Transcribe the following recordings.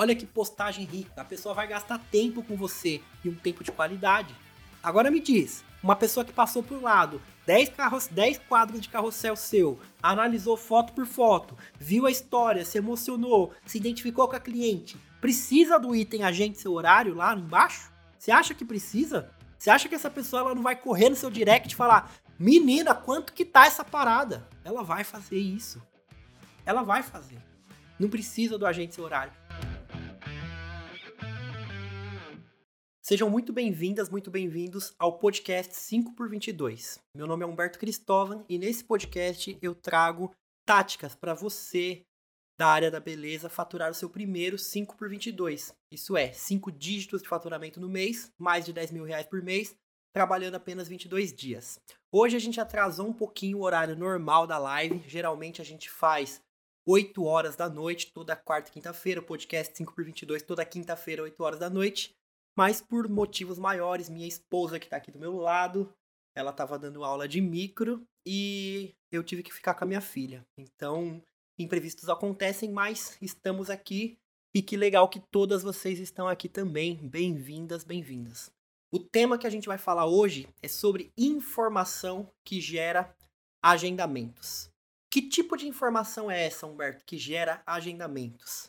Olha que postagem rica. A pessoa vai gastar tempo com você e um tempo de qualidade. Agora me diz, uma pessoa que passou por lado, 10, carros, 10 quadros de carrossel seu, analisou foto por foto, viu a história, se emocionou, se identificou com a cliente, precisa do item agente seu horário lá embaixo? Você acha que precisa? Você acha que essa pessoa ela não vai correr no seu direct e falar: Menina, quanto que tá essa parada? Ela vai fazer isso. Ela vai fazer. Não precisa do agente seu horário. Sejam muito bem-vindas, muito bem-vindos ao podcast 5x22. Meu nome é Humberto Cristóvão e nesse podcast eu trago táticas para você da área da beleza faturar o seu primeiro 5 por 22. Isso é, 5 dígitos de faturamento no mês, mais de 10 mil reais por mês, trabalhando apenas 22 dias. Hoje a gente atrasou um pouquinho o horário normal da live. Geralmente a gente faz 8 horas da noite, toda quarta e quinta-feira. O podcast 5 por 22 toda quinta-feira, 8 horas da noite. Mas por motivos maiores, minha esposa que está aqui do meu lado, ela estava dando aula de micro e eu tive que ficar com a minha filha. Então imprevistos acontecem, mas estamos aqui e que legal que todas vocês estão aqui também. Bem-vindas, bem-vindas. O tema que a gente vai falar hoje é sobre informação que gera agendamentos. Que tipo de informação é essa, Humberto, que gera agendamentos?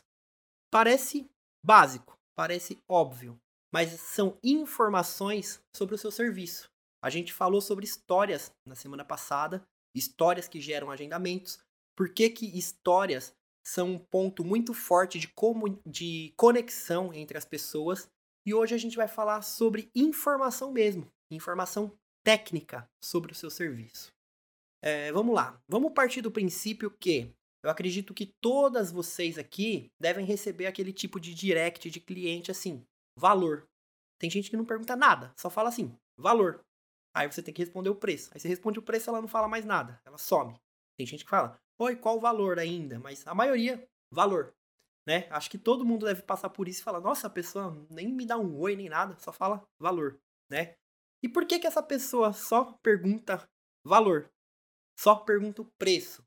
Parece básico, parece óbvio, mas são informações sobre o seu serviço. A gente falou sobre histórias na semana passada, histórias que geram agendamentos, por que, que histórias são um ponto muito forte de, como, de conexão entre as pessoas. E hoje a gente vai falar sobre informação mesmo, informação técnica sobre o seu serviço. É, vamos lá, vamos partir do princípio que eu acredito que todas vocês aqui devem receber aquele tipo de direct de cliente assim, valor. Tem gente que não pergunta nada, só fala assim, valor. Aí você tem que responder o preço. Aí você responde o preço, ela não fala mais nada, ela some. Tem gente que fala, Oi, qual o valor ainda? Mas a maioria, valor. Né? Acho que todo mundo deve passar por isso e falar, nossa, a pessoa nem me dá um oi nem nada, só fala valor, né? E por que que essa pessoa só pergunta valor? Só pergunta o preço?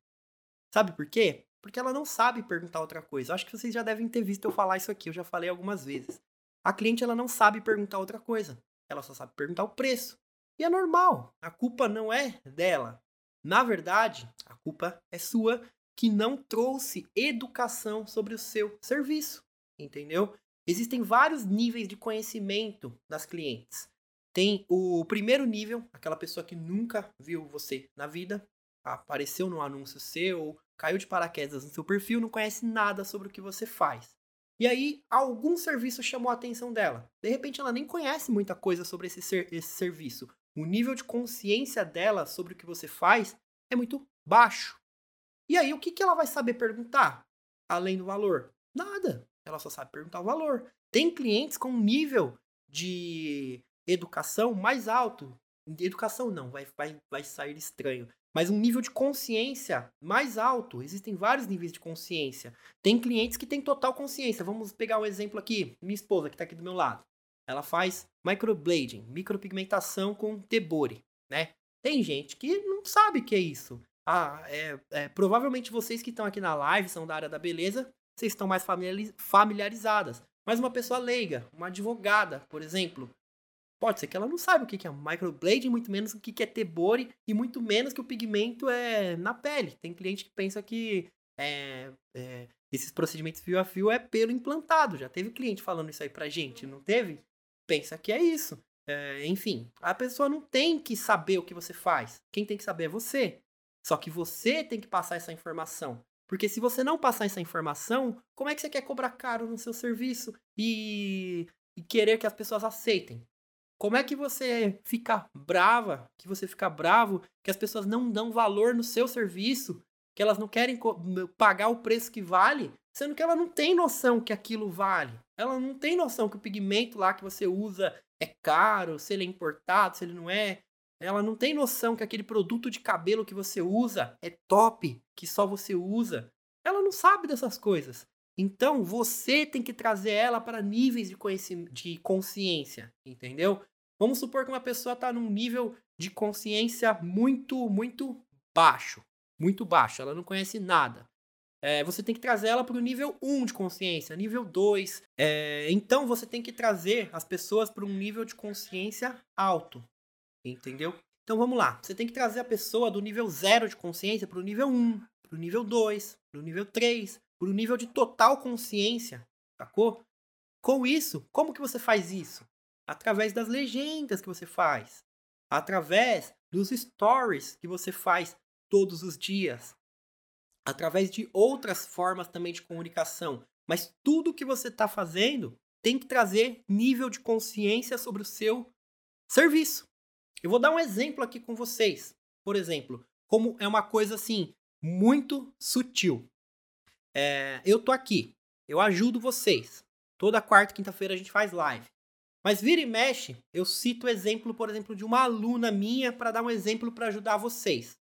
Sabe por quê? Porque ela não sabe perguntar outra coisa. Acho que vocês já devem ter visto eu falar isso aqui, eu já falei algumas vezes. A cliente ela não sabe perguntar outra coisa. Ela só sabe perguntar o preço. E é normal. A culpa não é dela. Na verdade, a culpa é sua que não trouxe educação sobre o seu serviço, entendeu? Existem vários níveis de conhecimento das clientes. Tem o primeiro nível, aquela pessoa que nunca viu você na vida, apareceu no anúncio seu, caiu de paraquedas no seu perfil, não conhece nada sobre o que você faz. E aí, algum serviço chamou a atenção dela. De repente, ela nem conhece muita coisa sobre esse, ser, esse serviço o nível de consciência dela sobre o que você faz é muito baixo. E aí, o que, que ela vai saber perguntar? Além do valor? Nada. Ela só sabe perguntar o valor. Tem clientes com um nível de educação mais alto. Educação não, vai, vai, vai sair estranho. Mas um nível de consciência mais alto. Existem vários níveis de consciência. Tem clientes que têm total consciência. Vamos pegar um exemplo aqui. Minha esposa, que está aqui do meu lado. Ela faz microblading, micropigmentação com tebore, né? Tem gente que não sabe o que é isso. Ah, é, é, provavelmente vocês que estão aqui na live são da área da beleza, vocês estão mais familiarizadas. Mas uma pessoa leiga, uma advogada, por exemplo, pode ser que ela não saiba o que é microblading, muito menos o que é tebore e muito menos que o pigmento é na pele. Tem cliente que pensa que é, é, esses procedimentos fio a fio é pelo implantado. Já teve cliente falando isso aí pra gente, não teve? pensa que é isso. É, enfim, a pessoa não tem que saber o que você faz. Quem tem que saber é você. Só que você tem que passar essa informação. Porque se você não passar essa informação, como é que você quer cobrar caro no seu serviço e, e querer que as pessoas aceitem? Como é que você fica brava, que você fica bravo, que as pessoas não dão valor no seu serviço, que elas não querem pagar o preço que vale, sendo que ela não tem noção que aquilo vale. Ela não tem noção que o pigmento lá que você usa é caro, se ele é importado, se ele não é. Ela não tem noção que aquele produto de cabelo que você usa é top, que só você usa. Ela não sabe dessas coisas. Então você tem que trazer ela para níveis de, de consciência, entendeu? Vamos supor que uma pessoa está num nível de consciência muito, muito baixo. Muito baixo. Ela não conhece nada. é, você tem que trazer ela para o nível 1 de consciência, nível 2. É, então você tem que trazer as pessoas para um nível de consciência alto. Entendeu? Então vamos lá. Você tem que trazer a pessoa do nível 0 de consciência para o nível 1, para o nível 2, para o nível 3, para o nível de total consciência. Sacou? Com isso, como que você faz isso? Através das legendas que você faz. Através dos stories que você faz todos os dias através de outras formas também de comunicação. Mas tudo que você está fazendo tem que trazer nível de consciência sobre o seu serviço. Eu vou dar um exemplo aqui com vocês. Por exemplo, como é uma coisa assim, muito sutil. É, eu tô aqui, eu ajudo vocês. Toda quarta e quinta-feira a gente faz live. Mas vira e mexe, eu cito o exemplo, por exemplo, de uma aluna minha para dar um exemplo para ajudar vocês.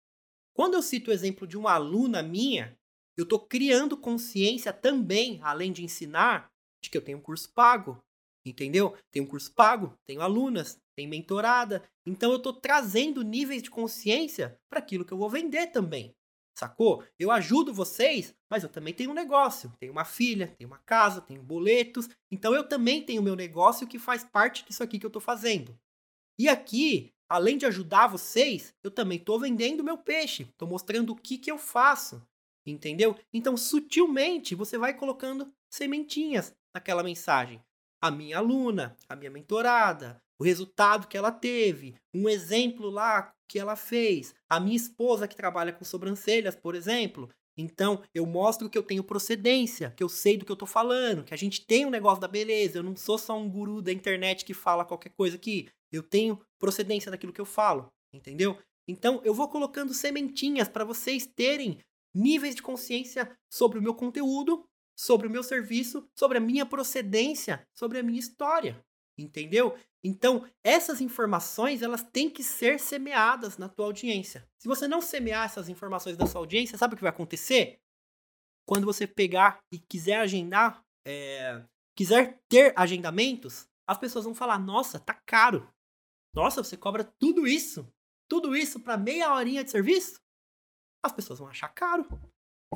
Quando eu cito o exemplo de uma aluna minha, eu estou criando consciência também, além de ensinar, de que eu tenho um curso pago. Entendeu? Tenho um curso pago, tenho alunas, tenho mentorada. Então eu estou trazendo níveis de consciência para aquilo que eu vou vender também. Sacou? Eu ajudo vocês, mas eu também tenho um negócio. Tenho uma filha, tenho uma casa, tenho boletos. Então eu também tenho meu negócio que faz parte disso aqui que eu estou fazendo. E aqui além de ajudar vocês, eu também estou vendendo meu peixe, estou mostrando o que, que eu faço, entendeu? Então, sutilmente, você vai colocando sementinhas naquela mensagem. A minha aluna, a minha mentorada, o resultado que ela teve, um exemplo lá que ela fez, a minha esposa que trabalha com sobrancelhas, por exemplo. Então, eu mostro que eu tenho procedência, que eu sei do que eu tô falando, que a gente tem um negócio da beleza, eu não sou só um guru da internet que fala qualquer coisa aqui. Eu tenho procedência daquilo que eu falo, entendeu? Então eu vou colocando sementinhas para vocês terem níveis de consciência sobre o meu conteúdo, sobre o meu serviço, sobre a minha procedência, sobre a minha história, entendeu? Então, essas informações, elas têm que ser semeadas na tua audiência. Se você não semear essas informações da sua audiência, sabe o que vai acontecer? Quando você pegar e quiser agendar, é, quiser ter agendamentos, as pessoas vão falar: "Nossa, tá caro. Nossa, você cobra tudo isso? Tudo isso para meia horinha de serviço? As pessoas vão achar caro.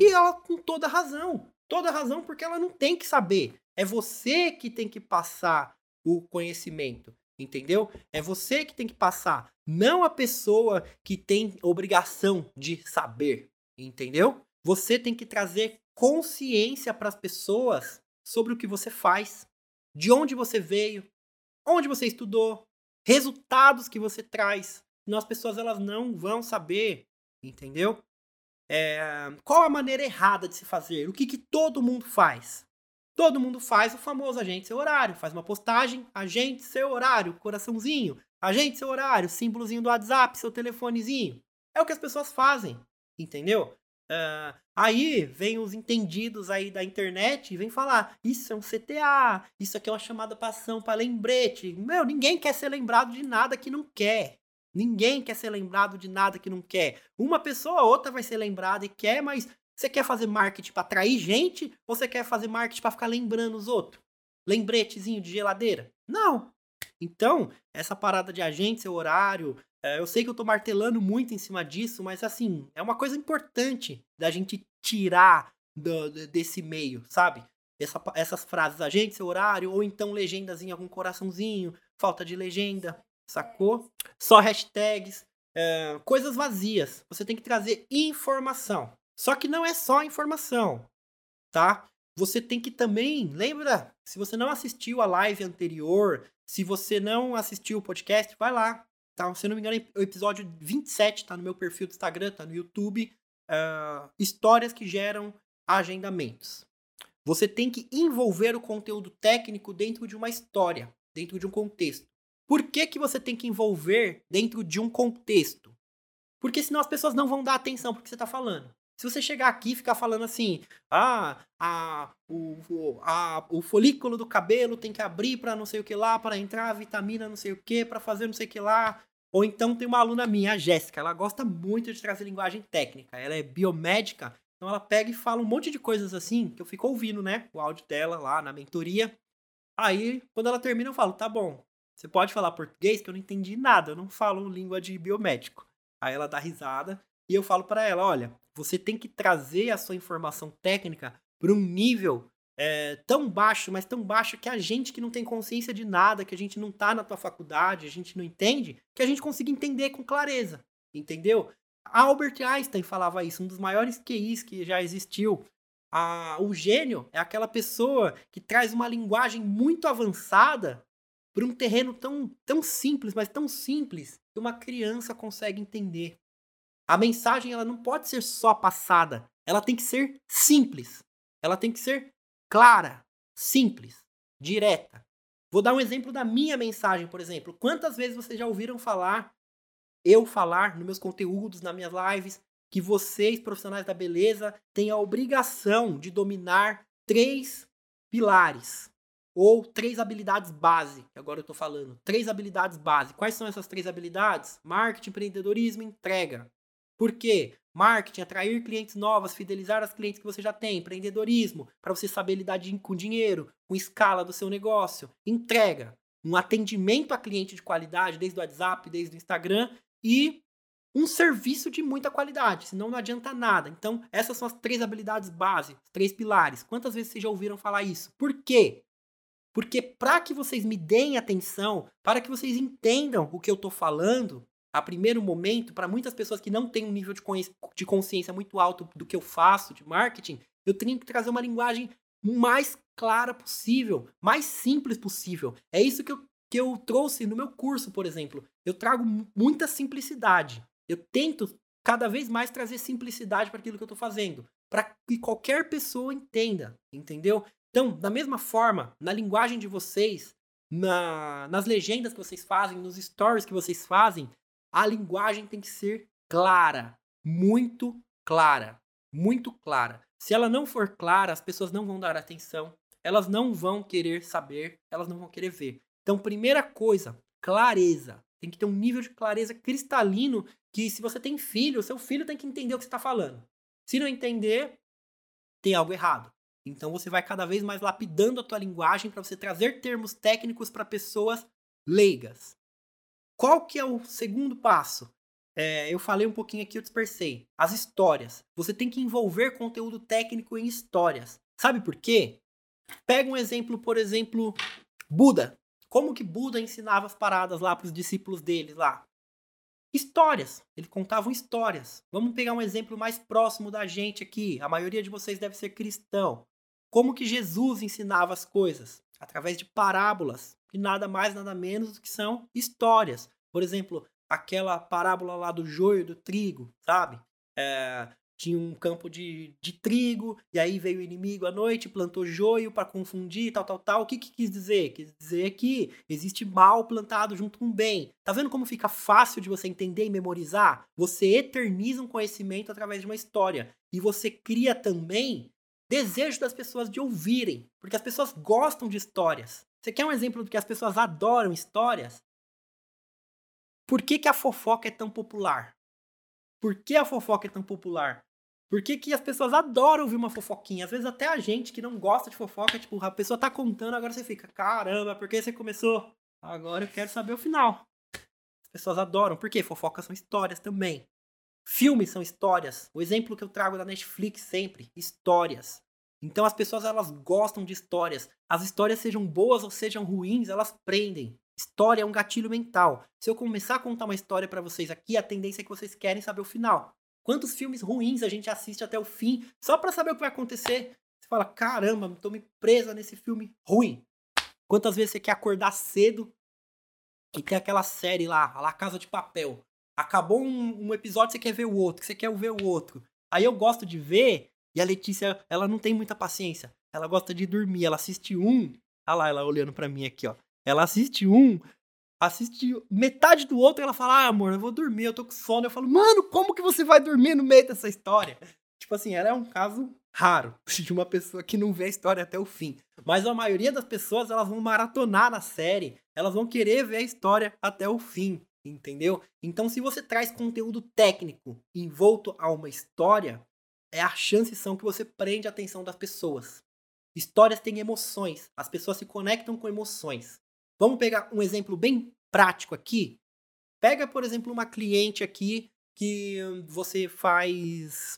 E ela com toda razão. Toda razão porque ela não tem que saber. É você que tem que passar o conhecimento, entendeu? É você que tem que passar, não a pessoa que tem obrigação de saber, entendeu? Você tem que trazer consciência para as pessoas sobre o que você faz, de onde você veio, onde você estudou, resultados que você traz. Senão as pessoas elas não vão saber, entendeu? É, qual a maneira errada de se fazer? O que, que todo mundo faz? Todo mundo faz o famoso agente seu horário. Faz uma postagem, agente seu horário, coraçãozinho. Agente seu horário, símbolozinho do WhatsApp, seu telefonezinho. É o que as pessoas fazem, entendeu? Uh, aí vem os entendidos aí da internet e vem falar: isso é um CTA, isso aqui é uma chamada para ação para lembrete. Meu, ninguém quer ser lembrado de nada que não quer. Ninguém quer ser lembrado de nada que não quer. Uma pessoa ou outra vai ser lembrada e quer, mas você quer fazer marketing para atrair gente ou você quer fazer marketing para ficar lembrando os outros? Lembretezinho de geladeira? Não. Então, essa parada de agente, seu horário, é, eu sei que eu tô martelando muito em cima disso, mas assim, é uma coisa importante da gente tirar do, desse meio, sabe? Essa, essas frases, agente, seu horário, ou então legendas em algum coraçãozinho, falta de legenda, sacou? Só hashtags, é, coisas vazias. Você tem que trazer informação. Só que não é só informação, tá? Você tem que também, lembra? Se você não assistiu a live anterior, se você não assistiu o podcast, vai lá, Tá? Se não me engano, o episódio 27 tá no meu perfil do Instagram, tá no YouTube. Uh, histórias que geram agendamentos. Você tem que envolver o conteúdo técnico dentro de uma história, dentro de um contexto. Por que, que você tem que envolver dentro de um contexto? Porque senão as pessoas não vão dar atenção para o que você está falando. Se você chegar aqui e ficar falando assim, ah, a, o, a, o folículo do cabelo tem que abrir para não sei o que lá, para entrar a vitamina não sei o que, para fazer não sei o que lá. Ou então tem uma aluna minha, a Jéssica, ela gosta muito de trazer linguagem técnica. Ela é biomédica, então ela pega e fala um monte de coisas assim, que eu fico ouvindo, né? O áudio dela lá na mentoria. Aí, quando ela termina, eu falo, tá bom, você pode falar português, que eu não entendi nada, eu não falo língua de biomédico. Aí ela dá risada e eu falo para ela, olha, você tem que trazer a sua informação técnica para um nível é, tão baixo, mas tão baixo que a gente que não tem consciência de nada, que a gente não tá na tua faculdade, a gente não entende, que a gente consiga entender com clareza, entendeu? Albert Einstein falava isso, um dos maiores QIs que já existiu. A, o gênio é aquela pessoa que traz uma linguagem muito avançada para um terreno tão, tão simples, mas tão simples, que uma criança consegue entender. A mensagem ela não pode ser só passada, ela tem que ser simples. Ela tem que ser clara, simples, direta. Vou dar um exemplo da minha mensagem, por exemplo. Quantas vezes vocês já ouviram falar, eu falar nos meus conteúdos, nas minhas lives, que vocês, profissionais da beleza, têm a obrigação de dominar três pilares ou três habilidades base, que agora eu estou falando. Três habilidades base. Quais são essas três habilidades? Marketing, empreendedorismo, entrega. Por quê? Marketing, atrair clientes novos, fidelizar as clientes que você já tem, empreendedorismo, para você saber lidar com dinheiro, com escala do seu negócio, entrega, um atendimento a cliente de qualidade, desde o WhatsApp, desde o Instagram e um serviço de muita qualidade, senão não adianta nada. Então, essas são as três habilidades básicas, três pilares. Quantas vezes vocês já ouviram falar isso? Por quê? Porque para que vocês me deem atenção, para que vocês entendam o que eu estou falando, a primeiro momento, para muitas pessoas que não têm um nível de, de consciência muito alto do que eu faço de marketing, eu tenho que trazer uma linguagem mais clara possível, mais simples possível. É isso que eu, que eu trouxe no meu curso, por exemplo. Eu trago muita simplicidade. Eu tento cada vez mais trazer simplicidade para aquilo que eu estou fazendo, para que qualquer pessoa entenda, entendeu? Então, da mesma forma, na linguagem de vocês, na, nas legendas que vocês fazem, nos stories que vocês fazem, a linguagem tem que ser clara, muito clara, muito clara. Se ela não for clara, as pessoas não vão dar atenção, elas não vão querer saber, elas não vão querer ver. Então, primeira coisa, clareza. Tem que ter um nível de clareza cristalino que se você tem filho, seu filho tem que entender o que você está falando. Se não entender, tem algo errado. Então você vai cada vez mais lapidando a tua linguagem para você trazer termos técnicos para pessoas leigas. Qual que é o segundo passo? É, eu falei um pouquinho aqui, eu dispersei. As histórias. Você tem que envolver conteúdo técnico em histórias. Sabe por quê? Pega um exemplo, por exemplo, Buda. Como que Buda ensinava as paradas lá para os discípulos dele lá? Histórias. Ele contavam histórias. Vamos pegar um exemplo mais próximo da gente aqui. A maioria de vocês deve ser cristão. Como que Jesus ensinava as coisas? Através de parábolas que nada mais, nada menos do que são histórias. Por exemplo, aquela parábola lá do joio do trigo, sabe? É, tinha um campo de, de trigo, e aí veio o inimigo à noite, plantou joio para confundir, tal, tal, tal. O que, que quis dizer? Quis dizer que existe mal plantado junto com bem. Tá vendo como fica fácil de você entender e memorizar? Você eterniza um conhecimento através de uma história. E você cria também desejo das pessoas de ouvirem, porque as pessoas gostam de histórias. Você quer um exemplo do que as pessoas adoram histórias? Por que, que a fofoca é tão popular? Por que a fofoca é tão popular? Por que, que as pessoas adoram ouvir uma fofoquinha? Às vezes até a gente que não gosta de fofoca, tipo, a pessoa tá contando, agora você fica, caramba, por que você começou? Agora eu quero saber o final. As pessoas adoram. Por quê? Fofocas são histórias também. Filmes são histórias. O exemplo que eu trago da Netflix sempre, histórias. Então as pessoas elas gostam de histórias. As histórias sejam boas ou sejam ruins, elas prendem. História é um gatilho mental. Se eu começar a contar uma história para vocês aqui, a tendência é que vocês querem saber o final. Quantos filmes ruins a gente assiste até o fim só para saber o que vai acontecer? Você fala: "Caramba, tô me presa nesse filme ruim". Quantas vezes você quer acordar cedo e tem aquela série lá, a La Casa de Papel. Acabou um, um episódio, você quer ver o outro, você quer ver o outro. Aí eu gosto de ver e a Letícia, ela não tem muita paciência. Ela gosta de dormir. Ela assiste um. Olha lá, ela olhando para mim aqui, ó. Ela assiste um, assiste metade do outro e ela fala: Ah, amor, eu vou dormir, eu tô com sono. Eu falo, mano, como que você vai dormir no meio dessa história? Tipo assim, ela é um caso raro de uma pessoa que não vê a história até o fim. Mas a maioria das pessoas, elas vão maratonar na série, elas vão querer ver a história até o fim, entendeu? Então, se você traz conteúdo técnico envolto a uma história, é a chance são que você prende a atenção das pessoas. Histórias têm emoções, as pessoas se conectam com emoções. Vamos pegar um exemplo bem prático aqui. Pega, por exemplo, uma cliente aqui que você faz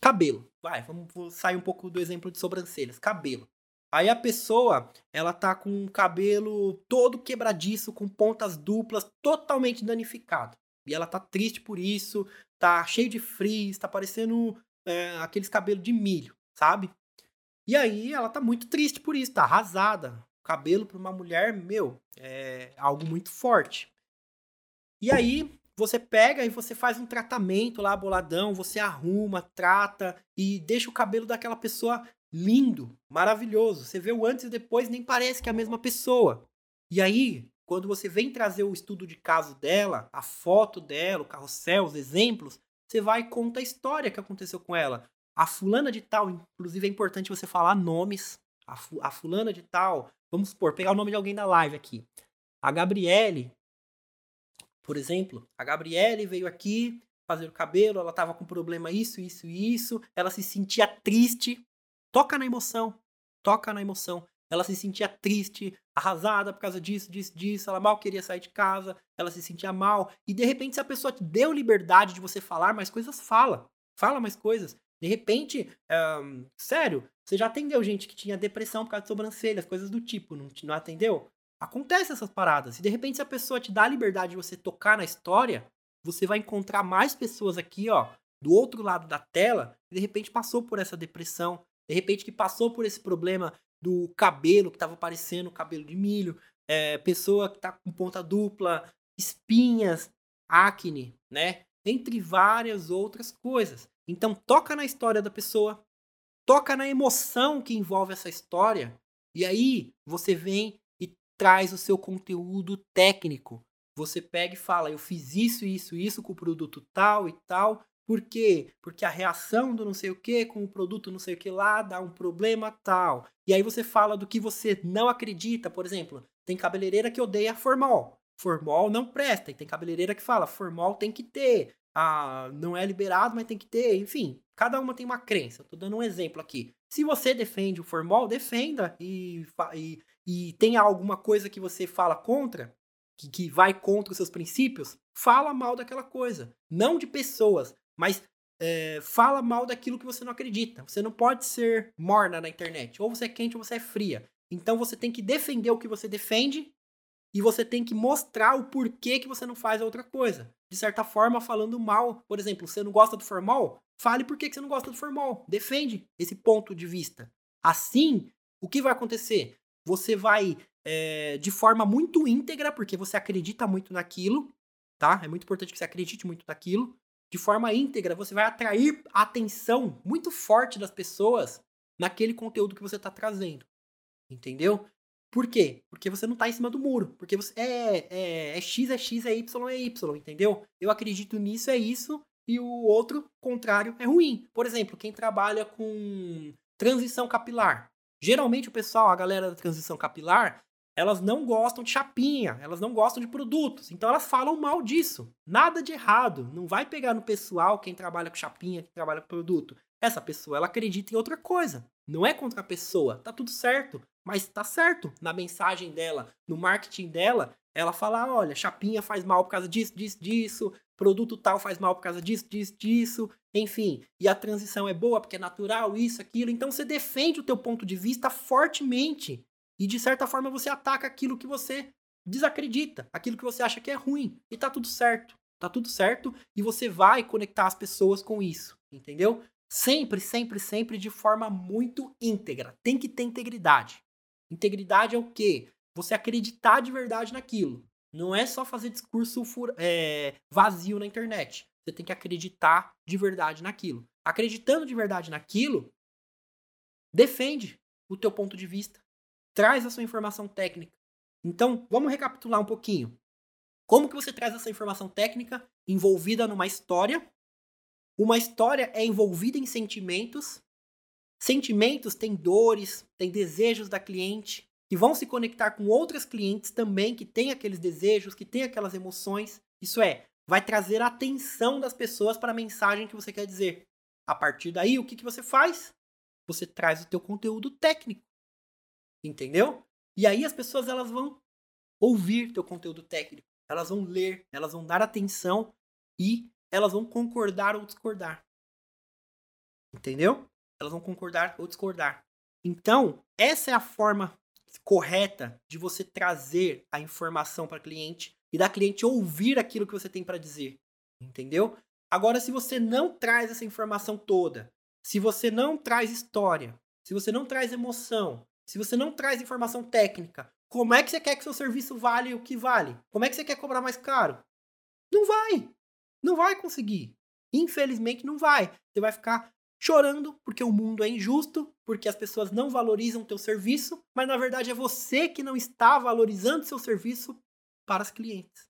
cabelo. Vai, vamos sair um pouco do exemplo de sobrancelhas. Cabelo. Aí a pessoa, ela tá com o cabelo todo quebradiço, com pontas duplas, totalmente danificado. E ela tá triste por isso, tá cheio de frizz, tá parecendo é, aqueles cabelos de milho, sabe? E aí ela tá muito triste por isso, tá arrasada. Cabelo para uma mulher, meu, é algo muito forte. E aí você pega e você faz um tratamento lá boladão, você arruma, trata e deixa o cabelo daquela pessoa lindo, maravilhoso. Você vê o antes e depois, nem parece que é a mesma pessoa. E aí, quando você vem trazer o estudo de caso dela, a foto dela, o carrossel, os exemplos, você vai e conta a história que aconteceu com ela. A fulana de tal, inclusive é importante você falar nomes. A, fu a fulana de tal, vamos supor, pegar o nome de alguém da live aqui. A Gabriele, por exemplo, a Gabriele veio aqui fazer o cabelo, ela tava com problema isso, isso e isso, ela se sentia triste. Toca na emoção, toca na emoção. Ela se sentia triste, arrasada por causa disso, disso, disso. Ela mal queria sair de casa, ela se sentia mal. E de repente, se a pessoa te deu liberdade de você falar mais coisas, fala. Fala mais coisas. De repente, um, sério, você já atendeu gente que tinha depressão por causa de sobrancelhas, coisas do tipo, não, não atendeu? Acontece essas paradas. E de repente, se a pessoa te dá a liberdade de você tocar na história, você vai encontrar mais pessoas aqui, ó, do outro lado da tela, que de repente passou por essa depressão, de repente que passou por esse problema do cabelo que estava parecendo cabelo de milho, é, pessoa que está com ponta dupla, espinhas, acne, né? Entre várias outras coisas. Então toca na história da pessoa, toca na emoção que envolve essa história, e aí você vem e traz o seu conteúdo técnico. Você pega e fala, eu fiz isso, isso, isso com o produto tal e tal, por quê? Porque a reação do não sei o que com o produto não sei o que lá dá um problema tal. E aí você fala do que você não acredita, por exemplo, tem cabeleireira que odeia formol. Formol não presta. E tem cabeleireira que fala, formol tem que ter. Ah, não é liberado, mas tem que ter. Enfim, cada uma tem uma crença. Estou dando um exemplo aqui. Se você defende o formol, defenda. E, e, e tem alguma coisa que você fala contra, que, que vai contra os seus princípios, fala mal daquela coisa. Não de pessoas, mas é, fala mal daquilo que você não acredita. Você não pode ser morna na internet. Ou você é quente ou você é fria. Então você tem que defender o que você defende e você tem que mostrar o porquê que você não faz a outra coisa. De certa forma, falando mal. Por exemplo, você não gosta do formal? Fale por que você não gosta do formal. Defende esse ponto de vista. Assim, o que vai acontecer? Você vai, é, de forma muito íntegra, porque você acredita muito naquilo, tá? É muito importante que você acredite muito naquilo de forma íntegra, você vai atrair a atenção muito forte das pessoas naquele conteúdo que você está trazendo. Entendeu? Por quê? Porque você não está em cima do muro. Porque você é, é, é X, é X, é Y, é Y, entendeu? Eu acredito nisso, é isso, e o outro, contrário, é ruim. Por exemplo, quem trabalha com transição capilar. Geralmente o pessoal, a galera da transição capilar, elas não gostam de chapinha, elas não gostam de produtos. Então elas falam mal disso. Nada de errado. Não vai pegar no pessoal quem trabalha com chapinha, quem trabalha com produto. Essa pessoa, ela acredita em outra coisa. Não é contra a pessoa. Tá tudo certo. Mas tá certo. Na mensagem dela, no marketing dela, ela fala: olha, chapinha faz mal por causa disso, disso, disso. Produto tal faz mal por causa disso, disso, disso. Enfim. E a transição é boa porque é natural, isso, aquilo. Então você defende o teu ponto de vista fortemente. E de certa forma você ataca aquilo que você desacredita, aquilo que você acha que é ruim. E tá tudo certo. Tá tudo certo e você vai conectar as pessoas com isso, entendeu? Sempre, sempre, sempre de forma muito íntegra. Tem que ter integridade. Integridade é o quê? Você acreditar de verdade naquilo. Não é só fazer discurso é, vazio na internet. Você tem que acreditar de verdade naquilo. Acreditando de verdade naquilo, defende o teu ponto de vista traz a sua informação técnica. Então, vamos recapitular um pouquinho. Como que você traz essa informação técnica envolvida numa história? Uma história é envolvida em sentimentos. Sentimentos têm dores, têm desejos da cliente, que vão se conectar com outras clientes também que têm aqueles desejos, que têm aquelas emoções. Isso é, vai trazer a atenção das pessoas para a mensagem que você quer dizer. A partir daí, o que, que você faz? Você traz o teu conteúdo técnico. Entendeu? E aí as pessoas elas vão ouvir teu conteúdo técnico, elas vão ler, elas vão dar atenção e elas vão concordar ou discordar. Entendeu? Elas vão concordar ou discordar. Então, essa é a forma correta de você trazer a informação para cliente e da cliente ouvir aquilo que você tem para dizer. Entendeu? Agora, se você não traz essa informação toda, se você não traz história, se você não traz emoção, se você não traz informação técnica, como é que você quer que seu serviço vale o que vale? Como é que você quer cobrar mais caro? Não vai. Não vai conseguir. Infelizmente não vai. Você vai ficar chorando porque o mundo é injusto, porque as pessoas não valorizam o teu serviço, mas na verdade é você que não está valorizando seu serviço para os clientes.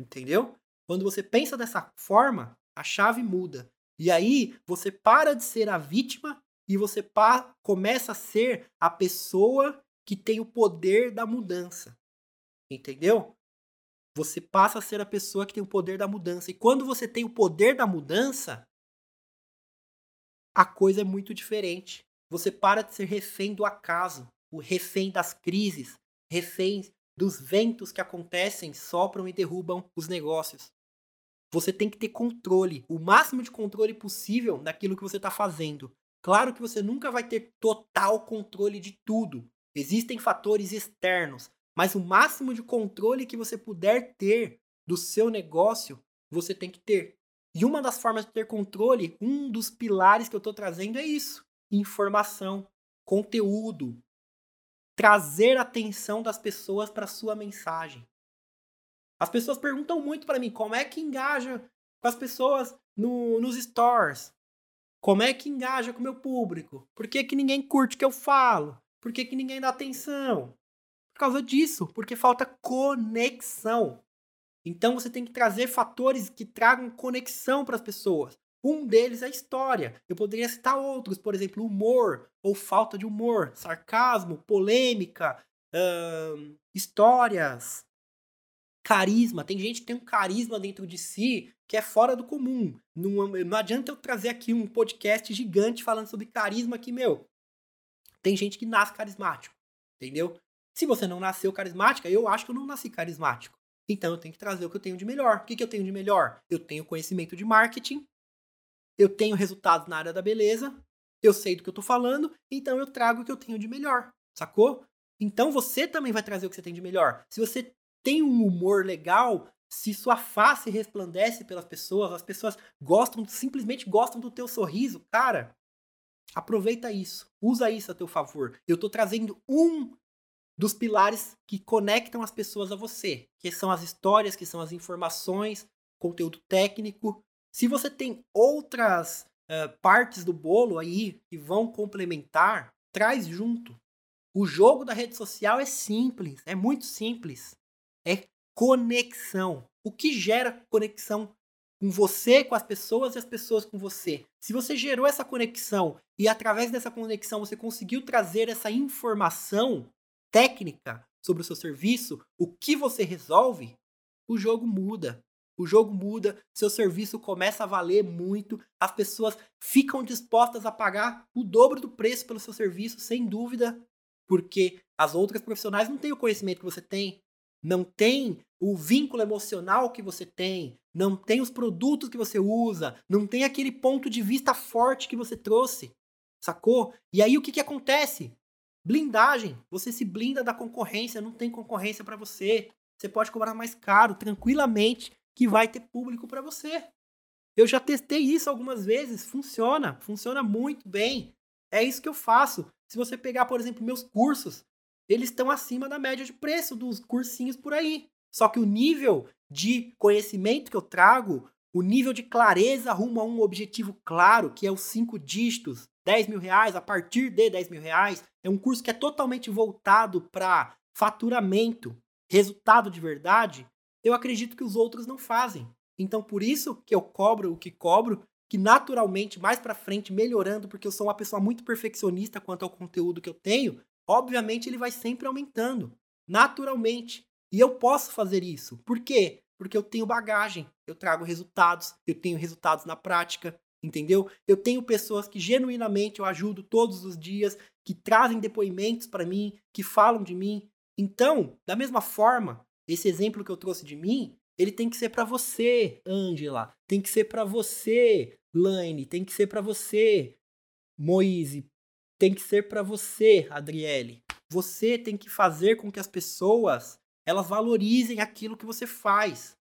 Entendeu? Quando você pensa dessa forma, a chave muda. E aí você para de ser a vítima e você começa a ser a pessoa que tem o poder da mudança. Entendeu? Você passa a ser a pessoa que tem o poder da mudança. E quando você tem o poder da mudança, a coisa é muito diferente. Você para de ser refém do acaso, o refém das crises, refém dos ventos que acontecem, sopram e derrubam os negócios. Você tem que ter controle, o máximo de controle possível daquilo que você está fazendo. Claro que você nunca vai ter total controle de tudo. Existem fatores externos, mas o máximo de controle que você puder ter do seu negócio, você tem que ter. E uma das formas de ter controle, um dos pilares que eu estou trazendo é isso: informação, conteúdo, trazer a atenção das pessoas para sua mensagem. As pessoas perguntam muito para mim como é que engaja com as pessoas no, nos stores, como é que engaja com o meu público, por que, que ninguém curte o que eu falo, por que, que ninguém dá atenção. Por causa disso, porque falta conexão. Então você tem que trazer fatores que tragam conexão para as pessoas. Um deles é a história. Eu poderia citar outros, por exemplo, humor ou falta de humor, sarcasmo, polêmica, hum, histórias, carisma. Tem gente que tem um carisma dentro de si que é fora do comum. Não, não adianta eu trazer aqui um podcast gigante falando sobre carisma que, meu, tem gente que nasce carismático, entendeu? Se você não nasceu carismática, eu acho que eu não nasci carismático. Então eu tenho que trazer o que eu tenho de melhor. O que, que eu tenho de melhor? Eu tenho conhecimento de marketing, eu tenho resultados na área da beleza, eu sei do que eu tô falando, então eu trago o que eu tenho de melhor, sacou? Então você também vai trazer o que você tem de melhor. Se você tem um humor legal, se sua face resplandece pelas pessoas, as pessoas gostam, simplesmente gostam do teu sorriso, cara, aproveita isso, usa isso a teu favor. Eu tô trazendo um dos pilares que conectam as pessoas a você, que são as histórias, que são as informações, conteúdo técnico. Se você tem outras uh, partes do bolo aí que vão complementar, traz junto. O jogo da rede social é simples, é muito simples. É conexão. O que gera conexão com você, com as pessoas e as pessoas com você. Se você gerou essa conexão e através dessa conexão você conseguiu trazer essa informação, técnica sobre o seu serviço, o que você resolve, o jogo muda. O jogo muda, seu serviço começa a valer muito, as pessoas ficam dispostas a pagar o dobro do preço pelo seu serviço, sem dúvida, porque as outras profissionais não têm o conhecimento que você tem, não tem o vínculo emocional que você tem, não tem os produtos que você usa, não tem aquele ponto de vista forte que você trouxe, sacou? E aí o que, que acontece? Blindagem. Você se blinda da concorrência, não tem concorrência para você. Você pode cobrar mais caro, tranquilamente, que vai ter público para você. Eu já testei isso algumas vezes, funciona, funciona muito bem. É isso que eu faço. Se você pegar, por exemplo, meus cursos, eles estão acima da média de preço dos cursinhos por aí. Só que o nível de conhecimento que eu trago, o nível de clareza rumo a um objetivo claro, que é os cinco dígitos, 10 mil reais, a partir de 10 mil reais. É um curso que é totalmente voltado para faturamento, resultado de verdade. Eu acredito que os outros não fazem. Então, por isso que eu cobro o que cobro, que naturalmente, mais para frente, melhorando, porque eu sou uma pessoa muito perfeccionista quanto ao conteúdo que eu tenho, obviamente ele vai sempre aumentando, naturalmente. E eu posso fazer isso. Por quê? Porque eu tenho bagagem, eu trago resultados, eu tenho resultados na prática, entendeu? Eu tenho pessoas que genuinamente eu ajudo todos os dias, que trazem depoimentos para mim, que falam de mim. Então, da mesma forma, esse exemplo que eu trouxe de mim, ele tem que ser para você, Angela. Tem que ser para você, Laine. Tem que ser para você, Moise. Tem que ser para você, Adriele. Você tem que fazer com que as pessoas elas valorizem aquilo que você faz.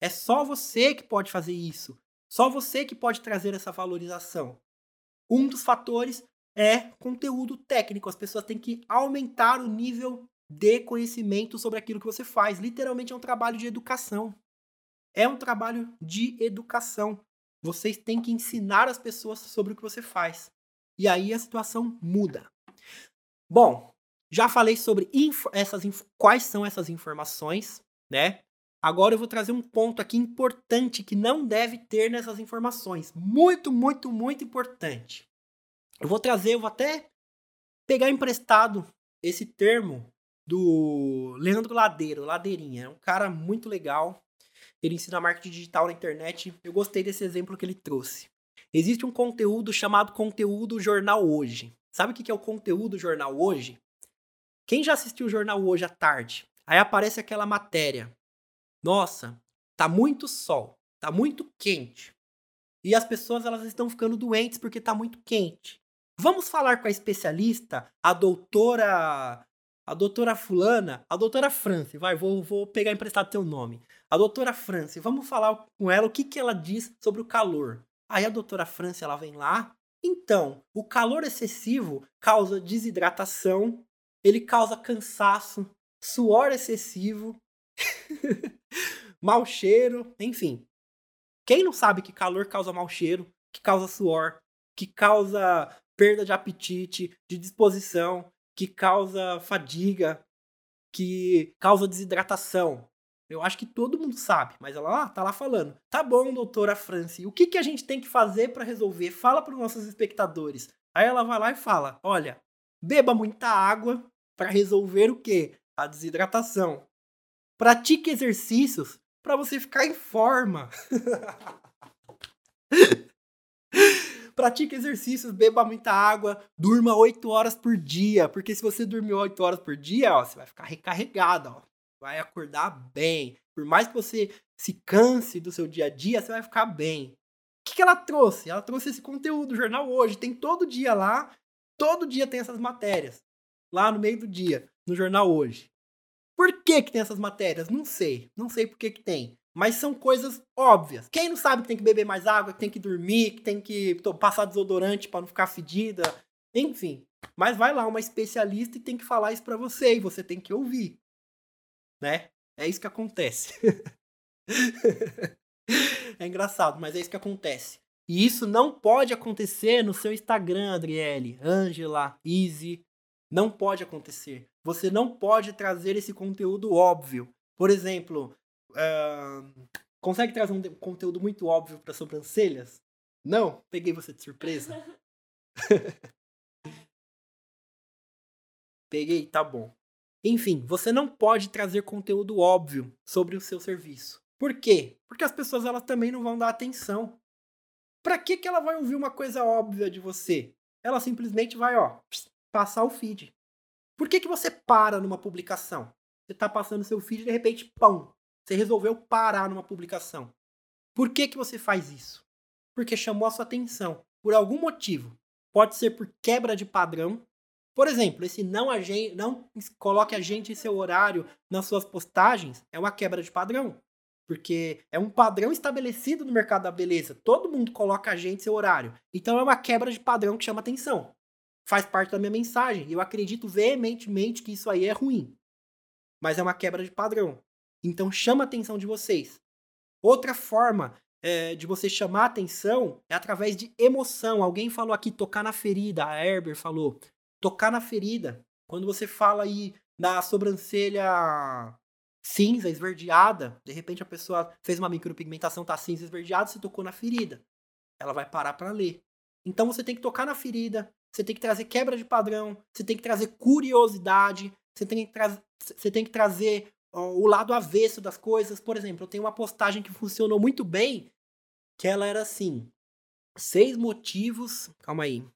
É só você que pode fazer isso. Só você que pode trazer essa valorização. Um dos fatores é conteúdo técnico. As pessoas têm que aumentar o nível de conhecimento sobre aquilo que você faz. Literalmente é um trabalho de educação. É um trabalho de educação. Vocês têm que ensinar as pessoas sobre o que você faz. E aí a situação muda. Bom, já falei sobre essas quais são essas informações, né? Agora eu vou trazer um ponto aqui importante que não deve ter nessas informações. Muito, muito, muito importante. Eu vou trazer, eu vou até pegar emprestado esse termo do Leandro Ladeiro, Ladeirinha. É um cara muito legal. Ele ensina marketing digital na internet. Eu gostei desse exemplo que ele trouxe. Existe um conteúdo chamado conteúdo jornal hoje. Sabe o que é o conteúdo jornal hoje? Quem já assistiu o jornal hoje à tarde? Aí aparece aquela matéria. Nossa, tá muito sol, tá muito quente. E as pessoas elas estão ficando doentes porque tá muito quente. Vamos falar com a especialista, a doutora. A doutora Fulana, a doutora France, vai, vou, vou pegar emprestado teu nome. A doutora France, vamos falar com ela o que, que ela diz sobre o calor. Aí a doutora France, ela vem lá. Então, o calor excessivo causa desidratação, ele causa cansaço, suor excessivo, mau cheiro, enfim. Quem não sabe que calor causa mau cheiro, que causa suor, que causa perda de apetite, de disposição, que causa fadiga, que causa desidratação. Eu acho que todo mundo sabe, mas ela ah, tá lá falando. Tá bom, doutora Franci, o que, que a gente tem que fazer para resolver? Fala para os nossos espectadores. Aí ela vai lá e fala: olha, beba muita água para resolver o quê? A desidratação. Pratique exercícios para você ficar em forma. Pratique exercícios, beba muita água, durma 8 horas por dia, porque se você dormir 8 horas por dia, ó, você vai ficar recarregado, ó. Vai acordar bem. Por mais que você se canse do seu dia a dia, você vai ficar bem. O que, que ela trouxe? Ela trouxe esse conteúdo, o jornal hoje. Tem todo dia lá, todo dia tem essas matérias. Lá no meio do dia, no jornal hoje. Por que, que tem essas matérias? Não sei. Não sei por que, que tem. Mas são coisas óbvias. Quem não sabe que tem que beber mais água, que tem que dormir, que tem que passar desodorante para não ficar fedida, enfim. Mas vai lá uma especialista e tem que falar isso para você e você tem que ouvir. Né? É isso que acontece. é engraçado, mas é isso que acontece. E isso não pode acontecer no seu Instagram, Adriele, Angela, Easy. Não pode acontecer. Você não pode trazer esse conteúdo óbvio. Por exemplo, uh, consegue trazer um conteúdo muito óbvio para sobrancelhas? Não? Peguei você de surpresa? Peguei, tá bom. Enfim, você não pode trazer conteúdo óbvio sobre o seu serviço. Por quê? Porque as pessoas elas também não vão dar atenção. Para que que ela vai ouvir uma coisa óbvia de você? Ela simplesmente vai, ó, passar o feed. Por que, que você para numa publicação? Você está passando seu feed e de repente, pão, você resolveu parar numa publicação. Por que, que você faz isso? Porque chamou a sua atenção. Por algum motivo. Pode ser por quebra de padrão. Por exemplo, esse não, não coloque a gente em seu horário nas suas postagens é uma quebra de padrão. Porque é um padrão estabelecido no mercado da beleza. Todo mundo coloca a gente em seu horário. Então é uma quebra de padrão que chama atenção faz parte da minha mensagem. E eu acredito veementemente que isso aí é ruim. Mas é uma quebra de padrão. Então chama a atenção de vocês. Outra forma é, de você chamar atenção é através de emoção. Alguém falou aqui tocar na ferida, a Herber falou. Tocar na ferida. Quando você fala aí da sobrancelha cinza, esverdeada, de repente a pessoa fez uma micropigmentação, tá cinza, esverdeada, você tocou na ferida. Ela vai parar para ler. Então você tem que tocar na ferida, você tem que trazer quebra de padrão, você tem que trazer curiosidade, você tem que, tra você tem que trazer ó, o lado avesso das coisas. Por exemplo, eu tenho uma postagem que funcionou muito bem, que ela era assim: seis motivos. Calma aí.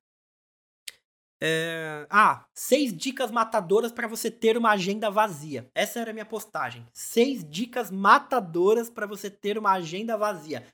É... Ah, seis dicas matadoras para você ter uma agenda vazia. Essa era a minha postagem. Seis dicas matadoras para você ter uma agenda vazia.